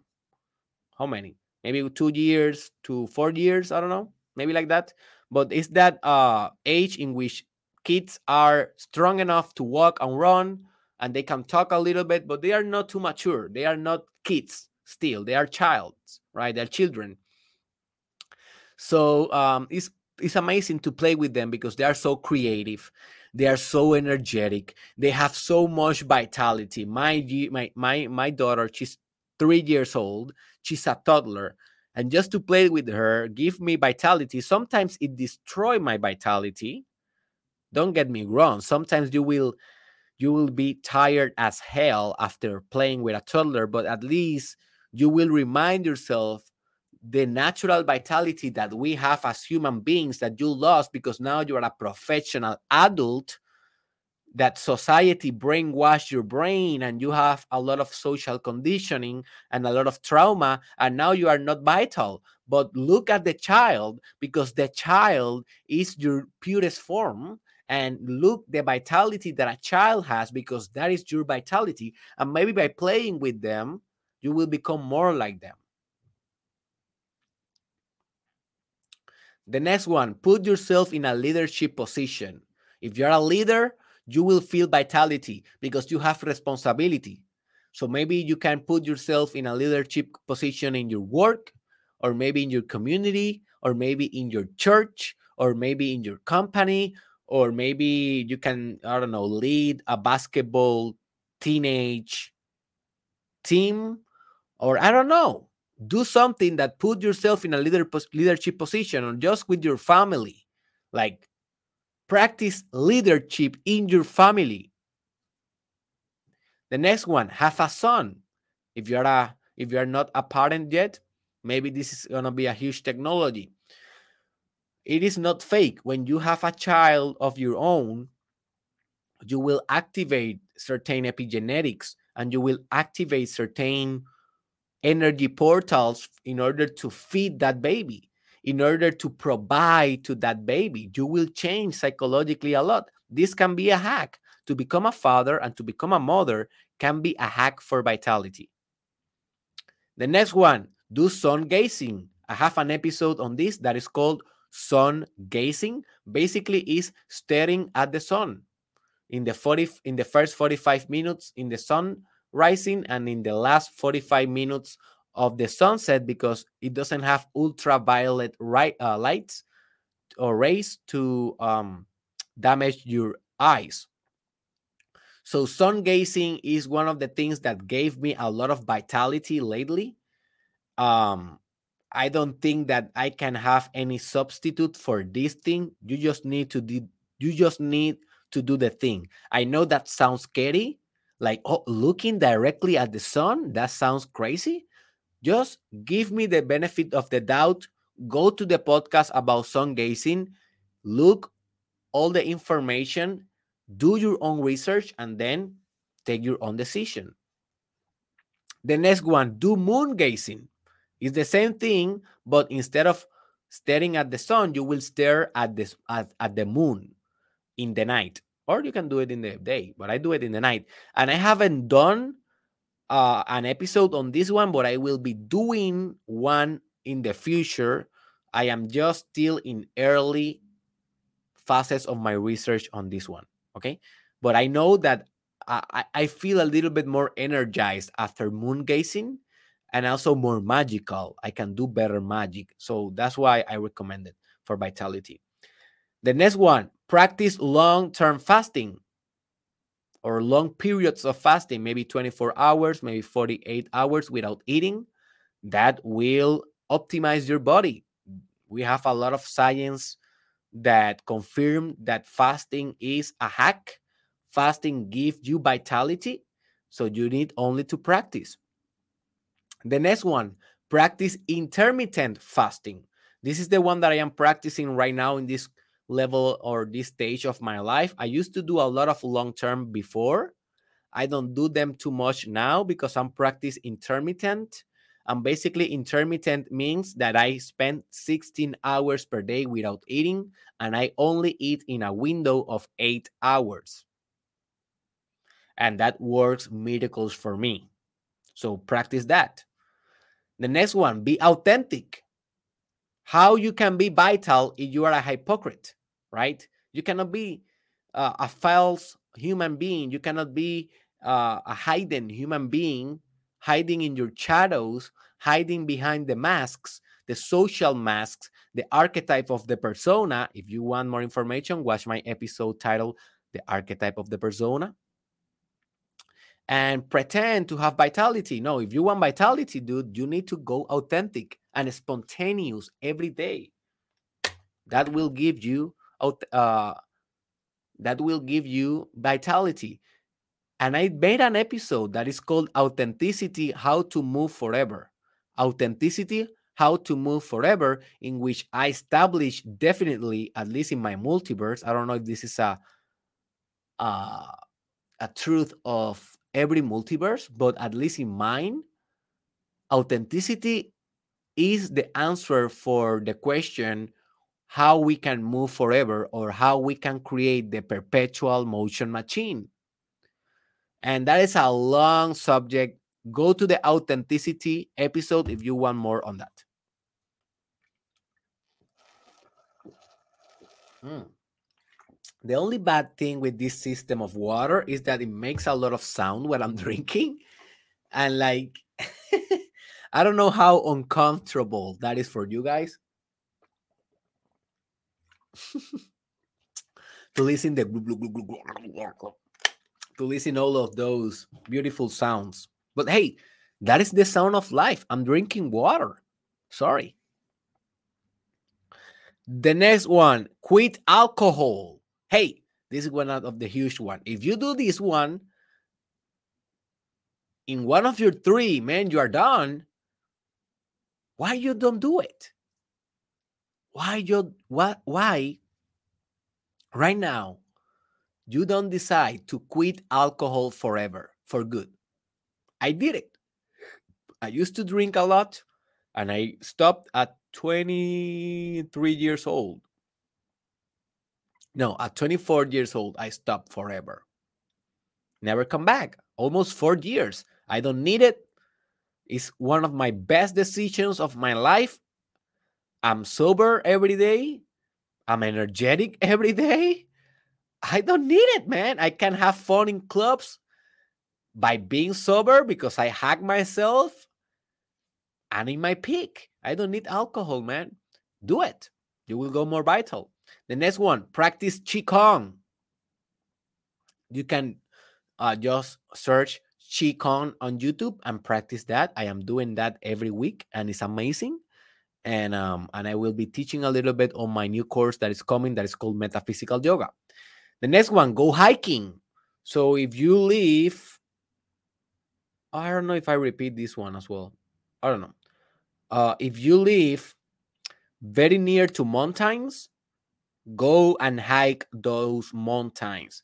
how many? Maybe two years to four years. I don't know. Maybe like that. But it's that uh, age in which kids are strong enough to walk and run and they can talk a little bit, but they are not too mature. They are not kids still. They are childs, right? They're children. So um, it's it's amazing to play with them because they are so creative. They are so energetic. They have so much vitality. My my my my daughter, she's three years old. She's a toddler, and just to play with her, give me vitality. Sometimes it destroy my vitality. Don't get me wrong. Sometimes you will you will be tired as hell after playing with a toddler, but at least you will remind yourself the natural vitality that we have as human beings that you lost because now you are a professional adult that society brainwashed your brain and you have a lot of social conditioning and a lot of trauma and now you are not vital but look at the child because the child is your purest form and look the vitality that a child has because that is your vitality and maybe by playing with them you will become more like them The next one, put yourself in a leadership position. If you're a leader, you will feel vitality because you have responsibility. So maybe you can put yourself in a leadership position in your work, or maybe in your community, or maybe in your church, or maybe in your company, or maybe you can, I don't know, lead a basketball teenage team, or I don't know do something that put yourself in a leader leadership position or just with your family like practice leadership in your family. The next one have a son. If you're a if you're not a parent yet maybe this is going to be a huge technology. It is not fake. When you have a child of your own you will activate certain epigenetics and you will activate certain energy portals in order to feed that baby, in order to provide to that baby. You will change psychologically a lot. This can be a hack. To become a father and to become a mother can be a hack for vitality. The next one, do sun gazing. I have an episode on this that is called sun gazing. Basically, is staring at the sun. In the 40 in the first 45 minutes in the sun, rising and in the last 45 minutes of the sunset because it doesn't have ultraviolet right, uh, lights or rays to um, damage your eyes. So, sun gazing is one of the things that gave me a lot of vitality lately. Um, I don't think that I can have any substitute for this thing. You just need to do, you just need to do the thing. I know that sounds scary, like oh looking directly at the sun that sounds crazy just give me the benefit of the doubt. Go to the podcast about sun gazing. Look all the information. Do your own research and then take your own decision. The next one do moon gazing. It's the same thing but instead of staring at the sun you will stare at this at, at the moon in the night. Or you can do it in the day, but I do it in the night. And I haven't done uh, an episode on this one, but I will be doing one in the future. I am just still in early phases of my research on this one. Okay. But I know that I, I feel a little bit more energized after moon gazing and also more magical. I can do better magic. So that's why I recommend it for vitality. The next one, practice long term fasting or long periods of fasting, maybe 24 hours, maybe 48 hours without eating. That will optimize your body. We have a lot of science that confirm that fasting is a hack. Fasting gives you vitality, so you need only to practice. The next one, practice intermittent fasting. This is the one that I am practicing right now in this level or this stage of my life. I used to do a lot of long term before. I don't do them too much now because I'm practice intermittent. And basically, intermittent means that I spend 16 hours per day without eating, and I only eat in a window of eight hours. And that works miracles for me. So practice that. The next one, be authentic. How you can be vital if you are a hypocrite right? You cannot be uh, a false human being. You cannot be uh, a hidden human being, hiding in your shadows, hiding behind the masks, the social masks, the archetype of the persona. If you want more information, watch my episode titled The Archetype of the Persona. And pretend to have vitality. No, if you want vitality, dude, you need to go authentic and spontaneous every day. That will give you uh, that will give you vitality. And I made an episode that is called Authenticity How to Move Forever. Authenticity How to Move Forever, in which I establish definitely, at least in my multiverse, I don't know if this is a, a, a truth of every multiverse, but at least in mine, authenticity is the answer for the question how we can move forever or how we can create the perpetual motion machine. And that is a long subject. Go to the authenticity episode if you want more on that. Mm. The only bad thing with this system of water is that it makes a lot of sound when I'm drinking. And like, I don't know how uncomfortable that is for you guys. To listen the to listen all of those beautiful sounds. But hey, that is the sound of life. I'm drinking water. Sorry. The next one, quit alcohol. Hey, this is one out of the huge one. If you do this one, in one of your three, man, you are done. Why you don't do it? Why you what why right now you don't decide to quit alcohol forever for good? I did it. I used to drink a lot and I stopped at 23 years old. No, at 24 years old, I stopped forever. Never come back. Almost four years. I don't need it. It's one of my best decisions of my life. I'm sober every day. I'm energetic every day. I don't need it, man. I can have fun in clubs by being sober because I hack myself and in my peak. I don't need alcohol, man. Do it. You will go more vital. The next one, practice Qigong. You can uh, just search Qigong on YouTube and practice that. I am doing that every week and it's amazing. And um, and I will be teaching a little bit on my new course that is coming that is called Metaphysical Yoga. The next one, go hiking. So if you live, I don't know if I repeat this one as well. I don't know. Uh, if you live very near to mountains, go and hike those mountains.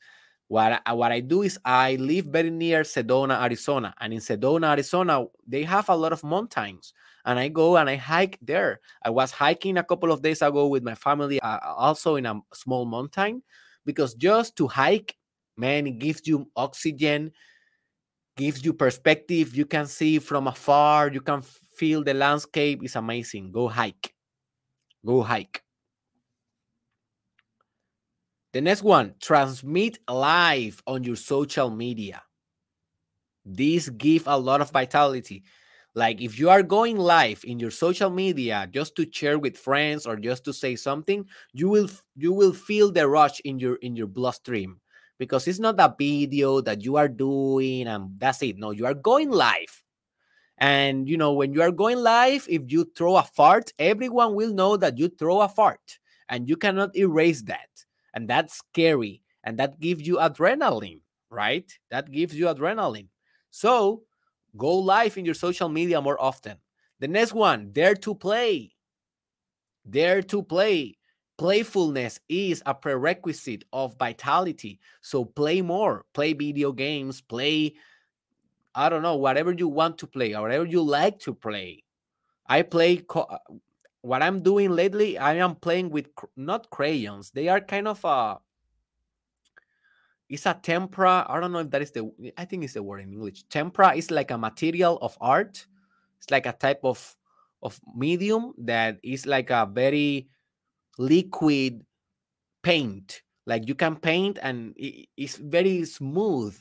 What I, what I do is I live very near Sedona, Arizona, and in Sedona, Arizona, they have a lot of mountains, and I go and I hike there. I was hiking a couple of days ago with my family, uh, also in a small mountain, because just to hike, man, it gives you oxygen, gives you perspective. You can see from afar, you can feel the landscape. It's amazing. Go hike. Go hike. The next one, transmit live on your social media. These give a lot of vitality. Like if you are going live in your social media just to share with friends or just to say something, you will you will feel the rush in your in your bloodstream because it's not a video that you are doing and that's it. No, you are going live. And you know, when you are going live, if you throw a fart, everyone will know that you throw a fart and you cannot erase that and that's scary and that gives you adrenaline right that gives you adrenaline so go live in your social media more often. The next one dare to play. Dare to play. Playfulness is a prerequisite of vitality. So play more play video games play i don't know whatever you want to play or whatever you like to play. I play uh, what I'm doing lately, I am playing with not crayons. They are kind of a it's a tempera. I don't know if that is the I think it's the word in English. Tempera is like a material of art. It's like a type of of medium that is like a very liquid paint. Like you can paint and it's very smooth.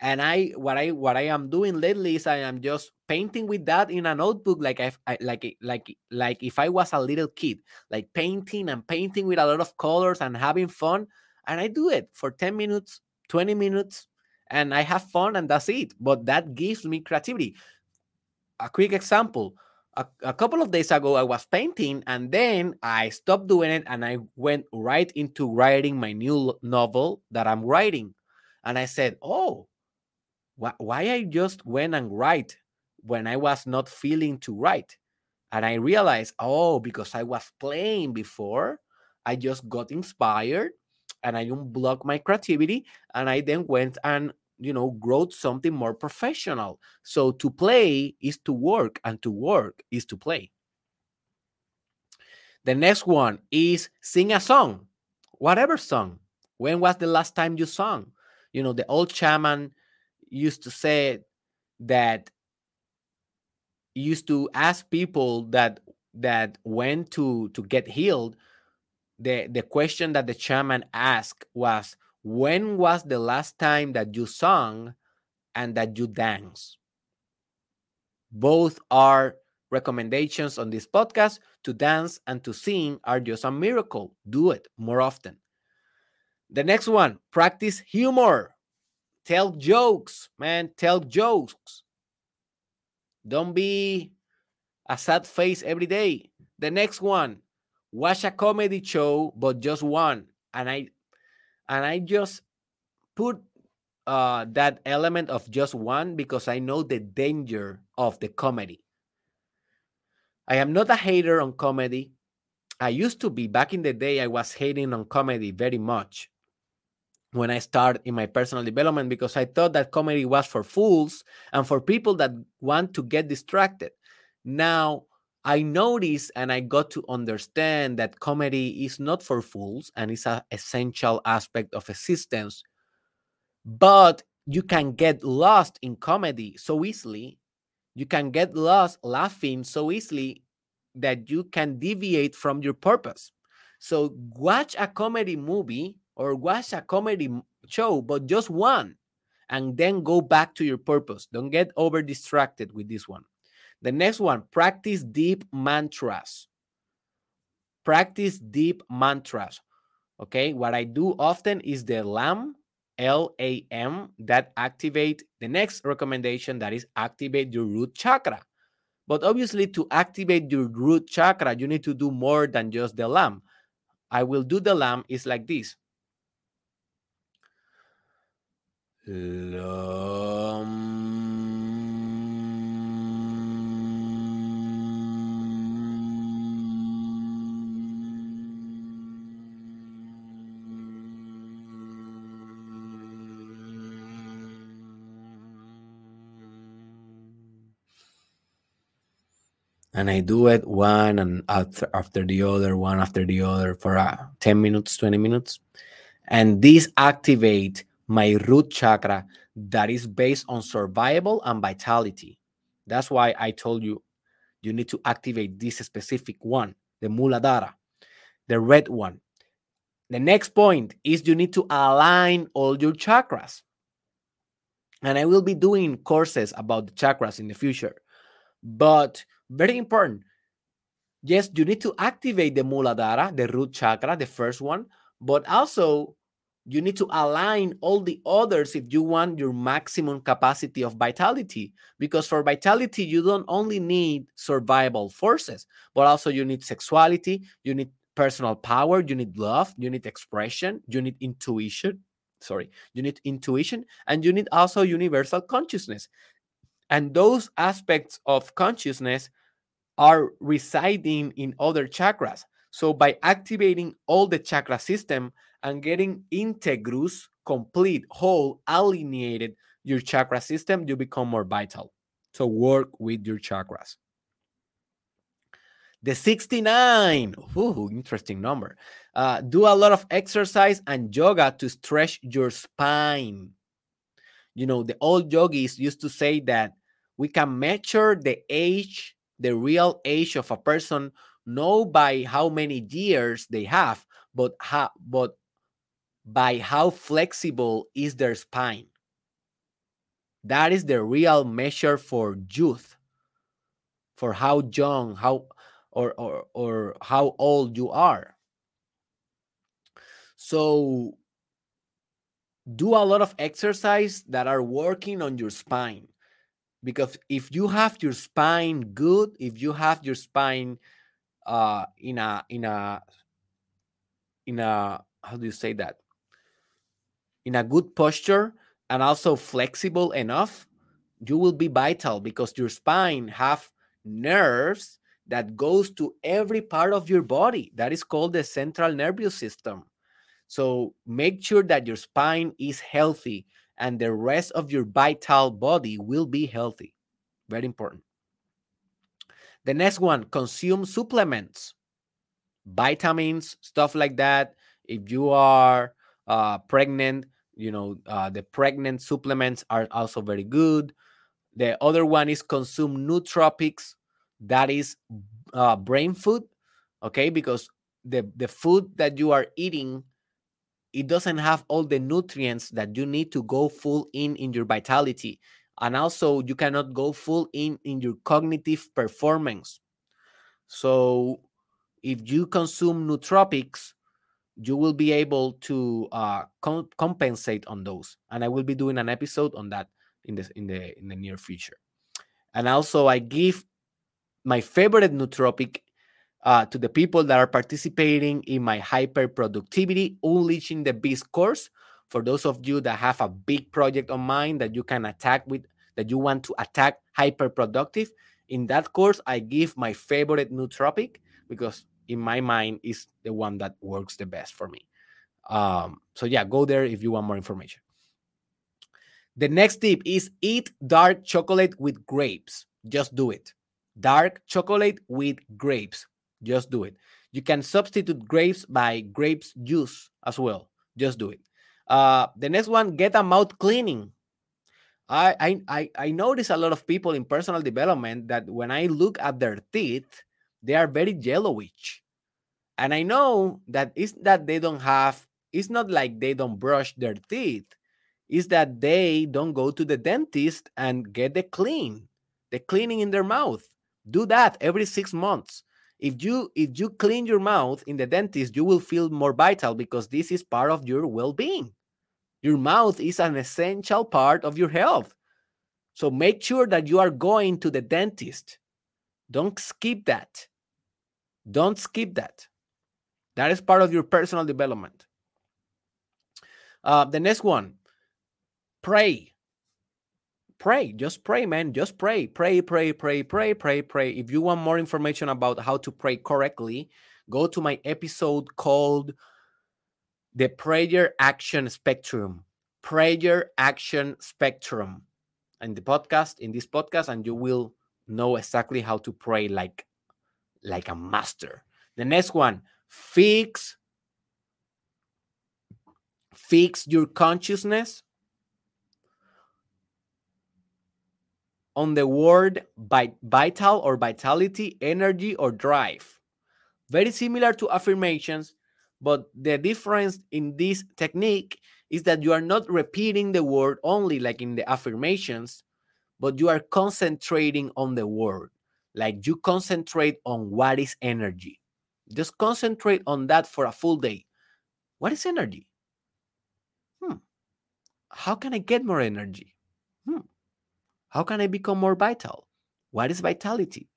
and i what i what i am doing lately is i am just painting with that in a notebook like I, I like like like if i was a little kid like painting and painting with a lot of colors and having fun and i do it for 10 minutes 20 minutes and i have fun and that's it. But that gives me creativity. A quick example a, a, couple of days ago i was painting and then i stopped doing it and i went right into writing my new novel that i'm writing. And i said oh wh- why I just went and write when I was not feeling to write. And I realized, oh, because I was playing before, I just got inspired and I unblocked my creativity. And I then went and, you know, wrote something more professional. So to play is to work, and to work is to play. The next one is sing a song, whatever song. When was the last time you sung? You know, the old shaman used to say that used to ask people that that went to to get healed the the question that the shaman asked was when was the last time that you sung and that you dance both are recommendations on this podcast to dance and to sing are just a miracle do it more often the next one practice humor Tell jokes, man. Tell jokes. Don't be a sad face every day. The next one, watch a comedy show, but just one. And I and I just put uh, that element of just one because I know the danger of the comedy. I am not a hater on comedy. I used to be back in the day, I was hating on comedy very much when I started in my personal development because I thought that comedy was for fools and for people that want to get distracted. Now I notice and I got to understand that comedy is not for fools and it's an essential aspect of existence. But you can get lost in comedy so easily. You can get lost laughing so easily that you can deviate from your purpose. So watch a comedy movie or watch a comedy show, but just one, and then go back to your purpose. Don't get over distracted with this one. The next one, practice deep mantras. Practice deep mantras. Okay, what I do often is the LAM, L A M, that activate the next recommendation that is activate your root chakra. But obviously, to activate your root chakra, you need to do more than just the LAM. I will do the LAM is like this and I do it one and after, after the other, one after the other for uh, 10 minutes, 20 minutes. And these activate my root chakra that is based on survival and vitality. That's why I told you you need to activate this specific one, the Muladhara, the red one. The next point is you need to align all your chakras. And I will be doing courses about the chakras in the future. But very important. Yes, you need to activate the Muladhara, the root chakra, the first one, but also you need to align all the others if you want your maximum capacity of vitality because for vitality you don't only need survival forces but also you need sexuality you need personal power you need love you need expression you need intuition sorry you need intuition and you need also universal consciousness and those aspects of consciousness are residing in other chakras so by activating all the chakra system and getting integrus, complete, whole, alienated your chakra system, you become more vital. So work with your chakras. The 69, ooh, interesting number. Uh, do a lot of exercise and yoga to stretch your spine. You know, the old yogis used to say that we can measure the age, the real age of a person, not by how many years they have, but how, but by how flexible is their spine. That is the real measure for youth, for how young, how or or, or how old you are. So do a lot of exercise that are working on your spine because if you have your spine good if you have your spine uh in a in a in a how do you say that? In a good posture and also flexible enough you will be vital because your spine have nerves that goes to every part of your body. That is called the central nervous system. So make sure that your spine is healthy and the rest of your vital body will be healthy. Very important. The next one consume supplements. Vitamins stuff like that. If you are uh, pregnant you know uh, the pregnant supplements are also very good. The other one is consume nootropics. That is uh, brain food okay? Because the the food that you are eating it doesn't have all the nutrients that you need to go full in in your vitality. And also you cannot go full in in your cognitive performance. So if you consume nootropics you will be able to uh, com- compensate on those. And i will be doing an episode on that in the in the in the near future. And also i give my favorite nootropic uh, to the people that are participating in my hyper productivity unleashing the beast course. For those of you that have a big project on mind that you can attack with that you want to attack hyper productive in that course i give my favorite nootropic because in my mind is the one that works the best for me. Um, so yeah go there if you want more information. The next tip is eat dark chocolate with grapes. Just do it. Dark chocolate with grapes just do it you can substitute grapes by grapes juice as well just do it uh, the next one get a mouth cleaning I, I I notice a lot of people in personal development that when I look at their teeth, they are very yellowish. And I know that it's that they don't have, it's not like they don't brush their teeth, it's that they don't go to the dentist and get the clean, the cleaning in their mouth. Do that every six months. If you if you clean your mouth in the dentist, you will feel more vital because this is part of your well-being. Your mouth is an essential part of your health. So make sure that you are going to the dentist. Don't skip that. Don't skip that. That is part of your personal development. Uh, the next one pray. Pray. Just pray, man. Just pray. Pray, pray, pray, pray, pray, pray. If you want more information about how to pray correctly, go to my episode called the prayer action spectrum prayer action spectrum in the podcast in this podcast and you will know exactly how to pray like like a master the next one fix fix your consciousness on the word vital or vitality energy or drive very similar to affirmations but the difference in this technique is that you are not repeating the word only like in the affirmations, but you are concentrating on the word. Like you concentrate on what is energy. Just concentrate on that for a full day. What is energy? Hmm. How can I get more energy? Hmm. How can I become more vital? What is vitality?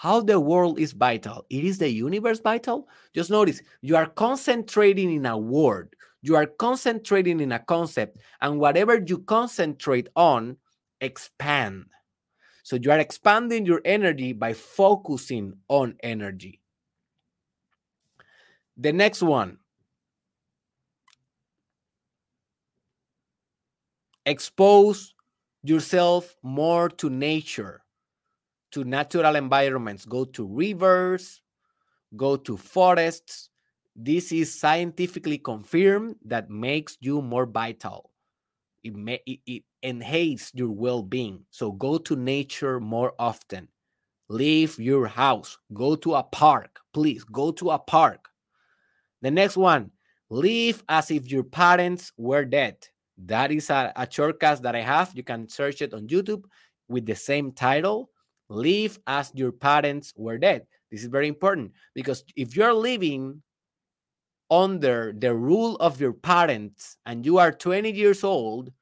how the world is vital. It is the universe vital. Just notice you are concentrating in a word, you are concentrating in a concept, and whatever you concentrate on, expand. So you are expanding your energy by focusing on energy. The next one expose yourself more to nature to natural environments, go to rivers, go to forests. This is scientifically confirmed that makes you more vital. It, may, it, it enhances your well-being. So go to nature more often. Leave your house. Go to a park. Please go to a park. The next one, live as if your parents were dead. That is a, a shortcut that I have. You can search it on YouTube with the same title Live as your parents were dead. This is very important because if you're living under the rule of your parents and you are 20 years old,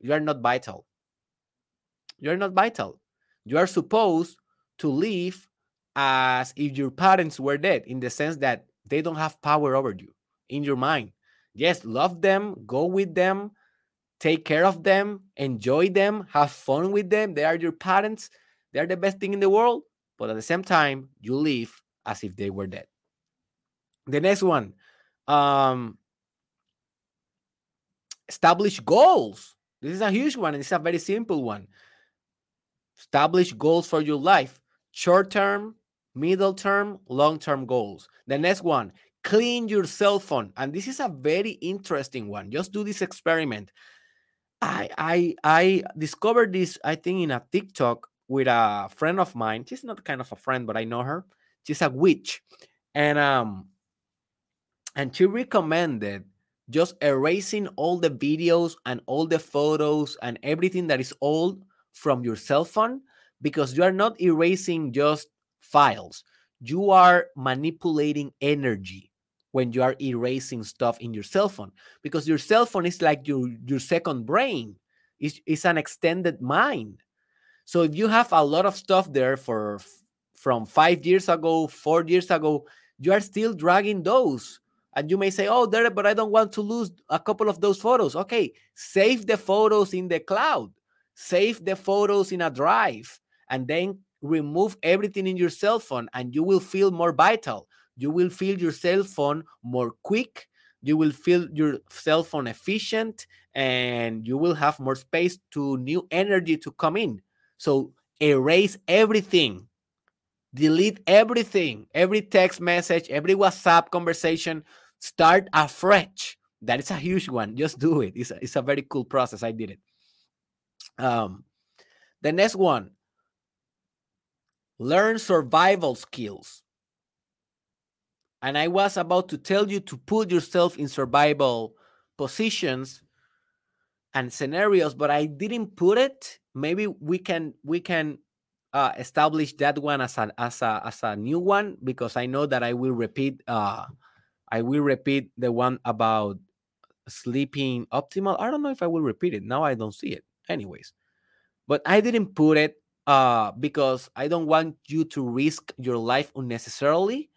you are not vital. You are not vital. You are supposed to live as if your parents were dead in the sense that they don't have power over you in your mind. Yes, love them, go with them, take care of them, enjoy them, have fun with them. They are your parents. They are the best thing in the world. But at the same time, you live as if they were dead. The next one, um, establish goals. This is a huge one, and it's a very simple one. Establish goals for your life short term, middle term, long term goals. The next one, clean your cell phone. And this is a very interesting one. Just do this experiment. I I I discovered this, I think, in a TikTok with a friend of mine. She's not kind of a friend, but I know her. She's a witch. And um and she recommended just erasing all the videos and all the photos and everything that is old from your cell phone because you are not erasing just files you are manipulating energy when you are erasing stuff in your cell phone because your cell phone is like your your second brain. It's, it's an extended mind. So if you have a lot of stuff there for from five years ago four years ago you are still dragging those. And you may say oh there but i don't want to lose a couple of those photos. Okay save the photos in the cloud. Save the photos in a drive and then remove everything in your cell phone and you will feel more vital you will feel your cell phone more quick you will feel your cell phone efficient and you will have more space to new energy to come in. So erase everything. Delete everything every text message every whatsapp conversation. Start afresh. That is a huge one. Just do it. It's a, it's a very cool process. I did it. Um the next one. Learn survival skills and I was about to tell you to put yourself in survival positions and scenarios, but I didn't put it. Maybe we can we can uh, establish that one as a as a as a new one because I know that I will repeat uh, I will repeat the one about sleeping optimal. I don't know if I will repeat it. Now I don't see it. Anyways, but I didn't put it uh, because I don't want you to risk your life unnecessarily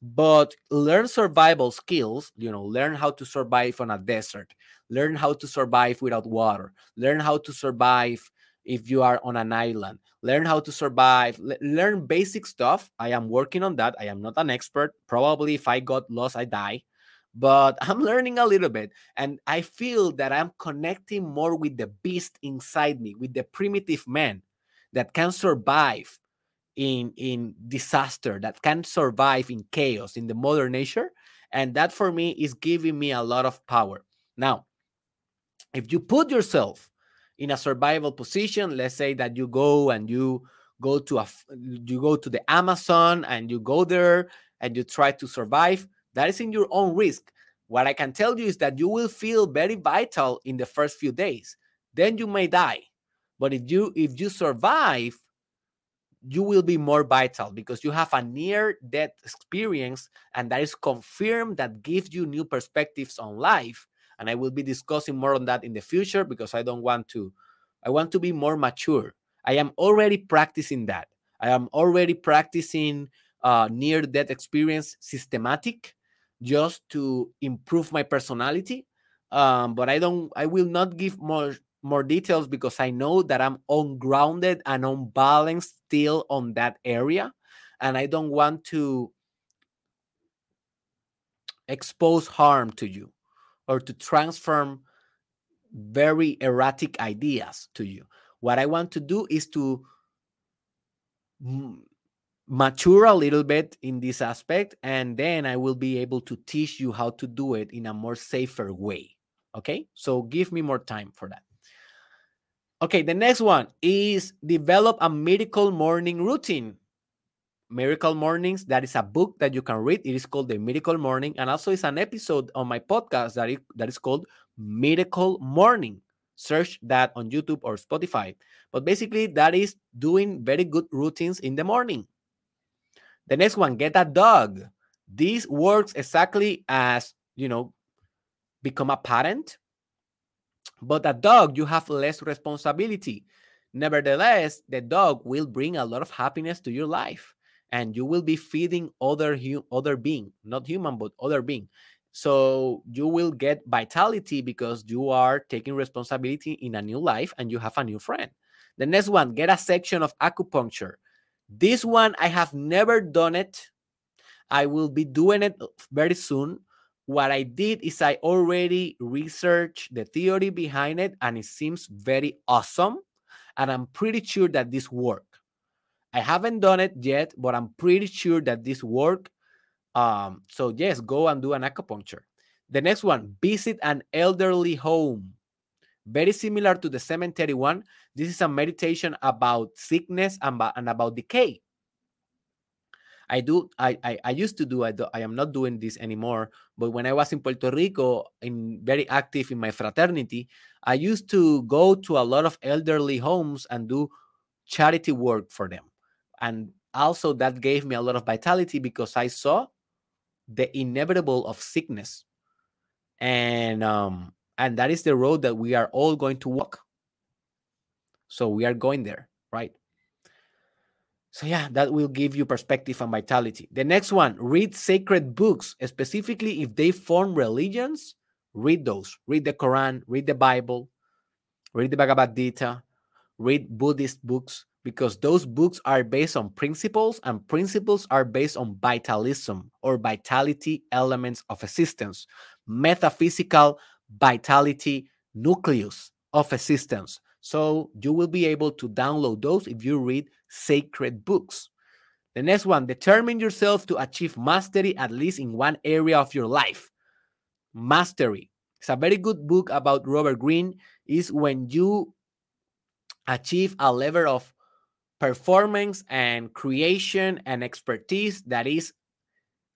but learn survival skills you know learn how to survive on a desert. Learn how to survive without water. Learn how to survive if you are on an island. Learn how to survive learn basic stuff. I am working on that. I am not an expert. Probably if i got lost i die. But i'm learning a little bit and i feel that i'm connecting more with the beast inside me with the primitive man that can survive in in disaster that can survive in chaos in the modern nature and that for me is giving me a lot of power. Now if you put yourself in a survival position let's say that you go and you go to a you go to the amazon and you go there and you try to survive that is in your own risk. What i can tell you is that you will feel very vital in the first few days. Then you may die. But if you if you survive you will be more vital because you have a near death experience and that is confirmed that gives you new perspectives on life. And i will be discussing more on that in the future because i don't want to i want to be more mature. I am already practicing that. I am already practicing uh, near death experience systematic just to improve my personality. Um, but i don't i will not give more more details because I know that I'm ungrounded and unbalanced still on that area. And I don't want to expose harm to you or to transform very erratic ideas to you. What I want to do is to mature a little bit in this aspect, and then I will be able to teach you how to do it in a more safer way. Okay, so give me more time for that. Okay, the next one is develop a miracle morning routine. Miracle Mornings, that is a book that you can read. It is called The Miracle Morning. And also, it's an episode on my podcast that, it, that is called Miracle Morning. Search that on YouTube or Spotify. But basically, that is doing very good routines in the morning. The next one, get a dog. This works exactly as, you know, become a parent. But a dog, you have less responsibility. Nevertheless, the dog will bring a lot of happiness to your life and you will be feeding other hu- other being, not human, but other being. So you will get vitality because you are taking responsibility in a new life and you have a new friend. The next one, get a section of acupuncture. This one, I have never done it. I will be doing it very soon. What I did is I already researched the theory behind it and it seems very awesome. And I'm pretty sure that this work. I haven't done it yet, but I'm pretty sure that this work. Um, so yes, go and do an acupuncture. The next one, visit an elderly home. Very similar to the cemetery one. This is a meditation about sickness and, and about decay. I do. I, I, I used to do. I, do. I am not doing this anymore. But when I was in Puerto Rico, in very active in my fraternity, I used to go to a lot of elderly homes and do charity work for them and also that gave me a lot of vitality because i saw the inevitable of sickness and um and that is the road that we are all going to walk so we are going there right so yeah that will give you perspective and vitality. The next one read sacred books. Specifically if they form religions read those. Read the quran read the bible read the bhagavad gita read buddhist books because those books are based on principles and principles are based on vitalism or vitality elements of existence, metaphysical vitality nucleus of existence. So you will be able to download those if you read sacred books. The next one, determine yourself to achieve mastery at least in one area of your life. Mastery. It's a very good book about Robert Greene is when you achieve a level of performance and creation and expertise that is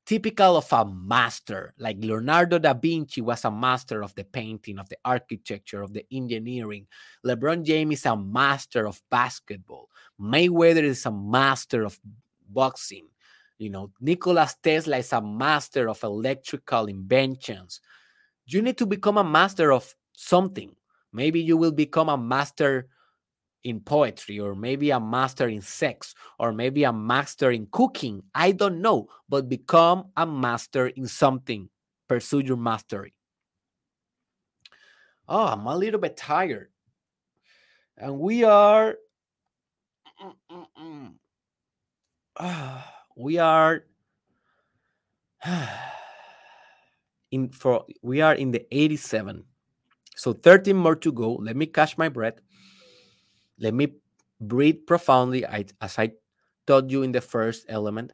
typical of a master. Like Leonardo da Vinci was a master of the painting, of the architecture, of the engineering. LeBron James is a master of basketball. Mayweather is a master of boxing. You know, Nikola Tesla is a master of electrical inventions. You need to become a master of something. Maybe you will become a master in poetry or maybe a master in sex or maybe a master in cooking. I don't know but become a master in something. Pursue your mastery. Oh i'm a little bit tired. And we are we are in for we are in the 87 so 13 more to go. Let me catch my breath let me breathe profoundly, I, as I taught you in the first element.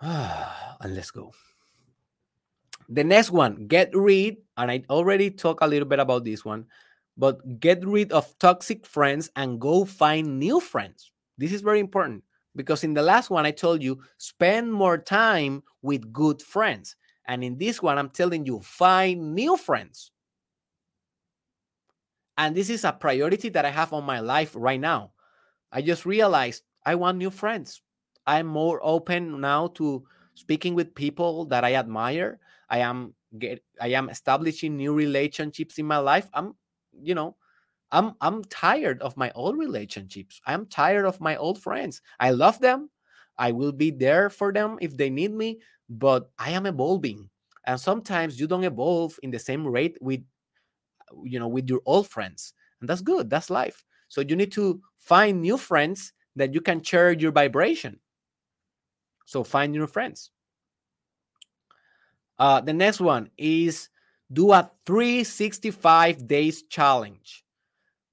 and let's go. The next one, get rid, and I already talked a little bit about this one, but get rid of toxic friends and go find new friends. This is very important because in the last one, I told you spend more time with good friends. And in this one, I'm telling you find new friends. And this is a priority that I have on my life right now. I just realized I want new friends. I'm more open now to speaking with people that I admire. I am get I am establishing new relationships in my life. I'm, you know, I'm I'm tired of my old relationships. I'm tired of my old friends. I love them. I will be there for them if they need me, but I am evolving. And sometimes you don't evolve in the same rate with you know with your old friends and that's good that's life. So you need to find new friends that you can share your vibration. So find new friends. Uh, the next one is do a 365 days challenge.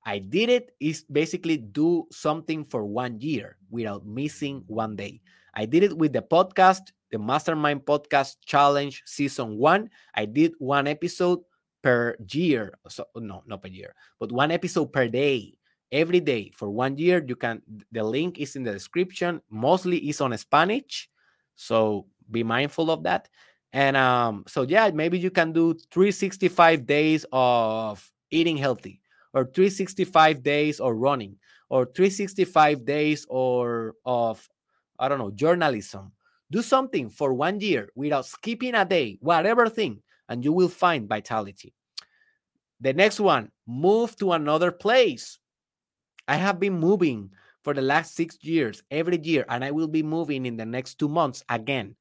I did it is basically do something for one year without missing one day. I did it with the podcast the mastermind podcast challenge season one. I did one episode per year. So no, not per year, but one episode per day. Every day for one year, you can. The link is in the description. Mostly is on Spanish, so be mindful of that. And um, so yeah, maybe you can do 365 days of eating healthy, or 365 days of running, or 365 days or of I don't know journalism. Do something for one year without skipping a day, whatever thing, and you will find vitality. The next one, move to another place. I have been moving for the last six years, every year, and I will be moving in the next two months again.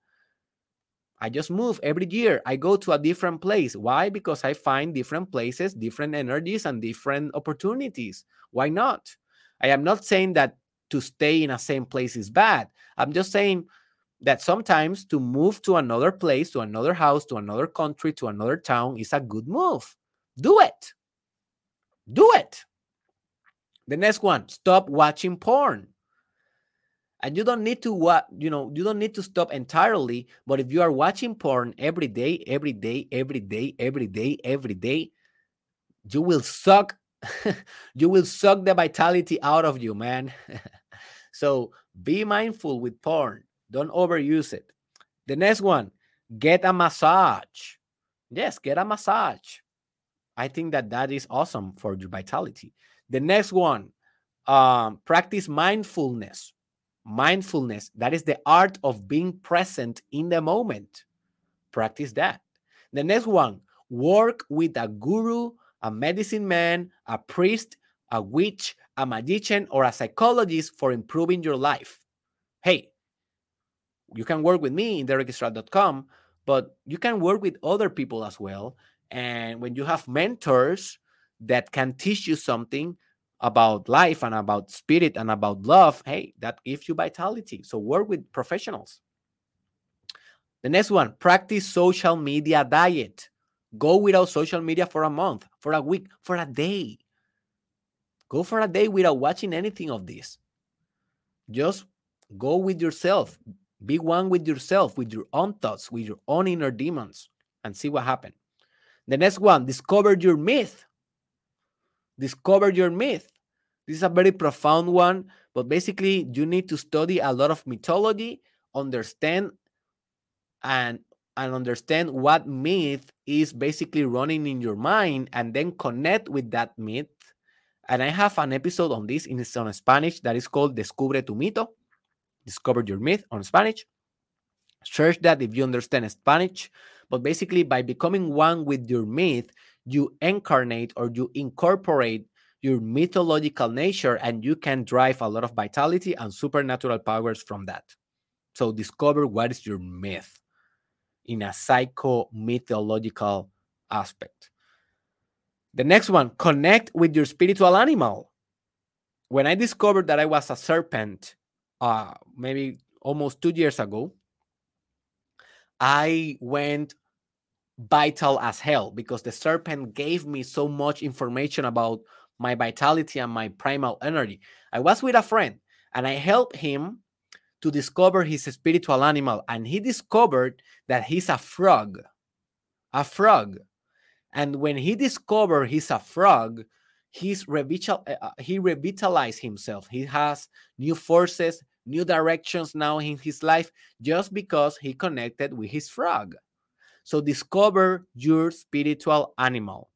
I just move every year. I go to a different place. Why? Because I find different places, different energies, and different opportunities. Why not? I am not saying that to stay in a same place is bad. I'm just saying that sometimes to move to another place, to another house, to another country, to another town is a good move. Do it. Do it. The next one, stop watching porn and you don't need to what you know you don't need to stop entirely but if you are watching porn every day every day every day every day every day you will suck you will suck the vitality out of you man so be mindful with porn don't overuse it. The next one get a massage. Yes get a massage. I think that that is awesome for your vitality. The next one um, practice mindfulness. Mindfulness that is the art of being present in the moment. Practice that. The next one work with a guru a medicine man a priest a witch a magician or a psychologist for improving your life. Hey you can work with me in derekisrael.com but you can work with other people as well and when you have mentors that can teach you something about life and about spirit and about love, hey, that gives you vitality. So work with professionals. The next one, practice social media diet. Go without social media for a month, for a week, for a day. Go for a day without watching anything of this. Just go with yourself. Be one with yourself, with your own thoughts, with your own inner demons, and see what happens. The next one, discover your myth discover your myth. This is a very profound one, but basically, you need to study a lot of mythology, understand and and understand what myth is basically running in your mind, and then connect with that myth. And I have an episode on this in Spanish that is called Descubre tu mito, Discover Your Myth on Spanish. Search that if you understand Spanish. But basically, by becoming one with your myth, you incarnate or you incorporate your mythological nature and you can drive a lot of vitality and supernatural powers from that. So discover what is your myth in a psycho mythological aspect. The next one, connect with your spiritual animal. When I discovered that I was a serpent, uh, maybe almost two years ago, I went vital as hell because the serpent gave me so much information about my vitality and my primal energy. I was with a friend and I helped him to discover his spiritual animal, and he discovered that he's a frog. A frog. And when he discovered he's a frog, he's revital, uh, uh, he revitalized himself. He has new forces, new directions now in his life just because he connected with his frog. So discover your spiritual animal.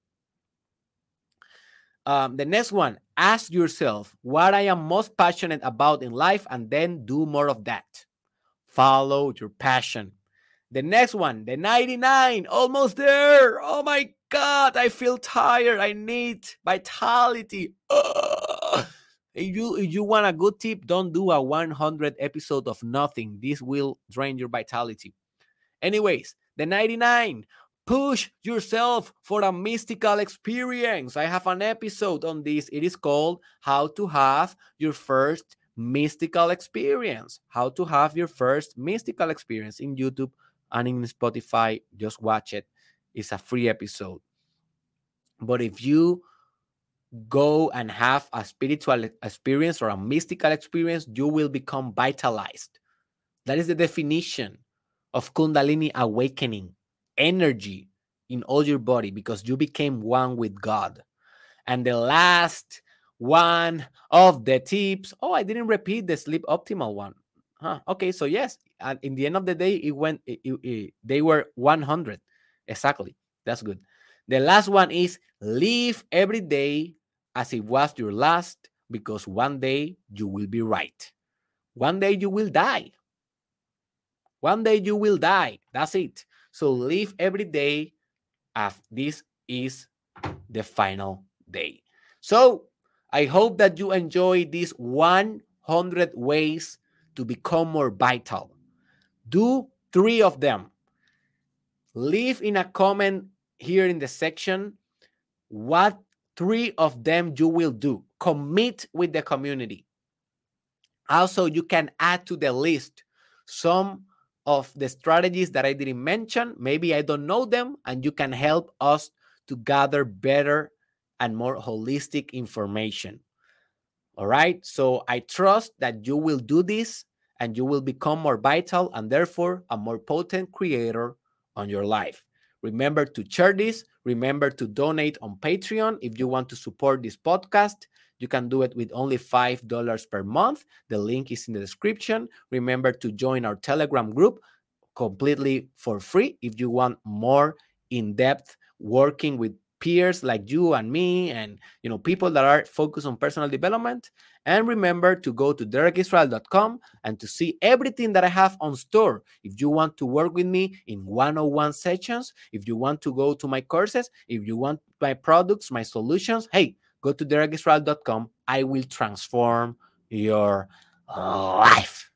Um, the next one, ask yourself what I am most passionate about in life and then do more of that. Follow your passion. The next one, the 99, almost there. Oh my God, I feel tired. I need vitality. If you if you want a good tip, don't do a 100 episode of nothing. This will drain your vitality. Anyways, the 99. Push yourself for a mystical experience. I have an episode on this. It is called How to Have Your First Mystical Experience. How to Have Your First Mystical Experience in YouTube and in Spotify. Just watch it. It's a free episode. But if you go and have a spiritual experience or a mystical experience, you will become vitalized. That is the definition of Kundalini awakening energy in all your body because you became one with God. And the last one of the tips oh, I didn't repeat the sleep optimal one. Huh, okay, so yes, and in the end of the day, it went. It, it, it, they were 100 exactly. That's good. The last one is live every day as it was your last, because one day you will be right. One day you will die. One day you will die. That's it. So live every day as this is the final day. So I hope that you enjoy these 100 ways to become more vital. Do three of them. Leave in a comment here in the section what three of them you will do. Commit with the community. Also, you can add to the list some of the strategies that I didn't mention. Maybe I don't know them, and you can help us to gather better and more holistic information. All right. So I trust that you will do this and you will become more vital and therefore a more potent creator on your life. Remember to share this. Remember to donate on Patreon if you want to support this podcast. You can do it with only $5 per month. The link is in the description. Remember to join our Telegram group completely for free if you want more in depth working with peers like you and me and you know people that are focused on personal development. And remember to go to derekisrael.com and to see everything that i have on store. If you want to work with me in one-on-one sessions if you want to go to my courses if you want my products my solutions hey go to derekisrael.com i will transform your life